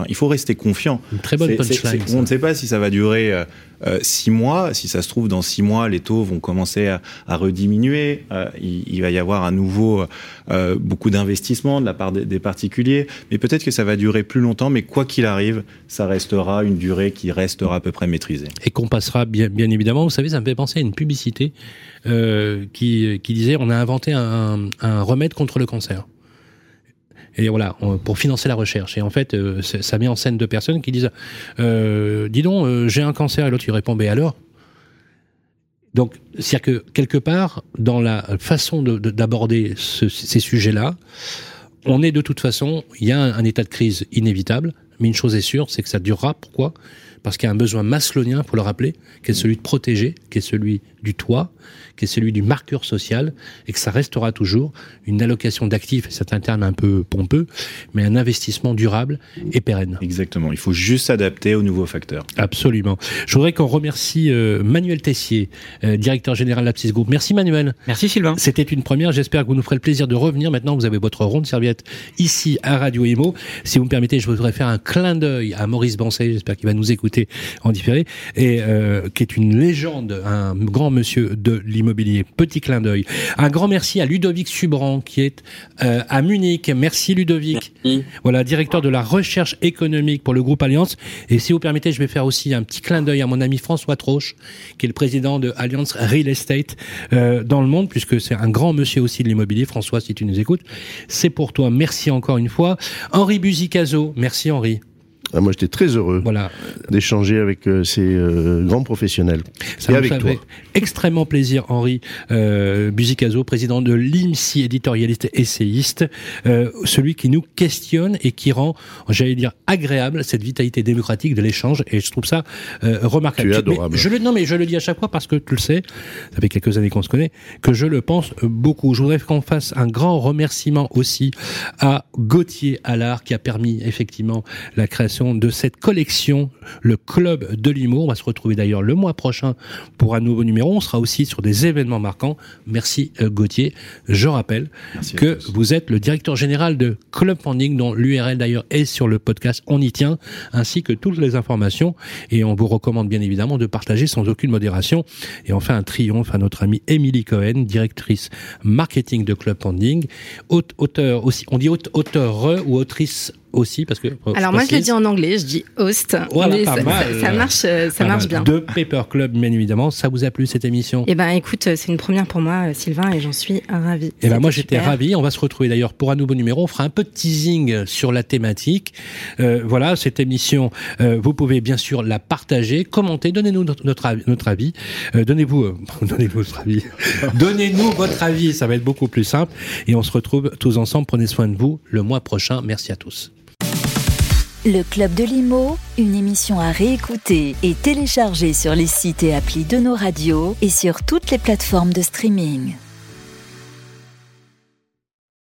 il faut rester confiant. Une très bonne punchline. On ne sait pas si ça va durer euh, six mois. Si ça se trouve, dans six mois, les taux vont commencer à, rediminuer. Euh, il, va y avoir à nouveau euh, beaucoup d'investissements de la part des, particuliers. Mais peut-être que ça va durer plus longtemps. Mais quoi qu'il arrive, ça restera une durée qui restera à peu près maîtrisée. et qu'on passera bien, évidemment. Vous savez, ça me fait penser à une publicité qui, disait on a inventé un remède contre le cancer. Et voilà, pour financer la recherche. Et en fait, euh, ça met en scène deux personnes qui disent euh, Dis donc, euh, j'ai un cancer. Et l'autre, il répond Ben alors? Donc, c'est-à-dire que quelque part, dans la façon de- de- d'aborder ce- ces sujets-là, on est de toute façon, il y a un état de crise inévitable, mais une chose est sûre, c'est que ça durera. Pourquoi? Parce qu'il y a un besoin maslonien, faut le rappeler, qui est celui de protéger, qui est celui du toit, qui est celui du marqueur social, et que ça restera toujours une allocation d'actifs, et c'est un terme un peu pompeux, mais un investissement durable et pérenne. Exactement. Il faut juste s'adapter aux nouveaux facteurs. Absolument. Je voudrais qu'on remercie euh, Manuel Tessier, euh, directeur général d'Apsis Group. Merci Manuel. Merci Sylvain. C'était une première. J'espère que vous nous ferez le plaisir de revenir. Maintenant, vous avez votre ronde serviette ici à Radio Imo. Si vous me permettez, je voudrais faire un clin d'œil à Maurice Bancet. J'espère qu'il va nous écouter en différé et euh, qui est une légende, un grand monsieur de l'immobilier. Petit clin d'œil. Un grand merci à Ludovic Subran qui est euh, à Munich. Merci Ludovic. Voilà, directeur de la recherche économique pour le groupe Alliance. Et si vous permettez, je vais faire aussi un petit clin d'œil à mon ami François Troche, qui est le président de Alliance Real Estate euh, dans le monde, puisque c'est un grand monsieur aussi de l'immobilier. François, si tu nous écoutes, c'est pour toi. Merci encore une fois. Henri Buzicazo, merci Henri. Ah, moi, j'étais très heureux d'échanger avec euh, ces euh, grands professionnels. Ça et avec fait toi. extrêmement plaisir, Henri euh, Buzicazo, président de l'IMSI, éditorialiste essayiste, euh, celui qui nous questionne et qui rend, j'allais dire, agréable cette vitalité démocratique de l'échange. Et je trouve ça remarquable. Tu es Mais adorable. je le, non, mais je le dis à chaque fois parce que tu le sais, ça fait quelques années qu'on se connaît, que je le pense beaucoup. Je voudrais qu'on fasse un grand remerciement aussi à Gauthier Allard qui a permis effectivement la création de cette collection, le Club de l'humour. On va se retrouver d'ailleurs le mois prochain pour un nouveau numéro. On sera aussi sur des événements marquants. Merci euh, Gauthier. Je rappelle que vous êtes le directeur général de Club Funding, dont l'URL d'ailleurs est sur le podcast On y tient, ainsi que toutes les informations. Et on vous recommande bien évidemment de partager sans aucune modération. Et enfin, un triomphe à notre amie Émilie Cohen, directrice marketing de Club Funding, auteur aussi, on dit auteur ou autrice aussi parce que alors moi je le dis en anglais je dis host. Voilà, mais ça, mal, ça, ça marche euh, ça marche bien. De Paper Club bien évidemment. Ça vous a plu cette émission? Eh ben écoute c'est une première pour moi Sylvain et j'en suis ravi. Eh ben moi j'étais ravi. On va se retrouver d'ailleurs pour un nouveau numéro. On fera un peu de teasing sur la thématique. Euh, voilà cette émission euh, vous pouvez bien sûr la partager commenter. Donnez-nous notre, notre avis, notre avis. Euh, donnez-vous euh, [LAUGHS] donnez-nous votre avis. [LAUGHS] Donnez-nous votre avis. Ça va être beaucoup plus simple. Et on se retrouve tous ensemble. Prenez soin de vous le mois prochain. Merci à tous Le Club de Limo, une émission à réécouter et télécharger sur les sites et applis de nos radios et sur toutes les plateformes de streaming.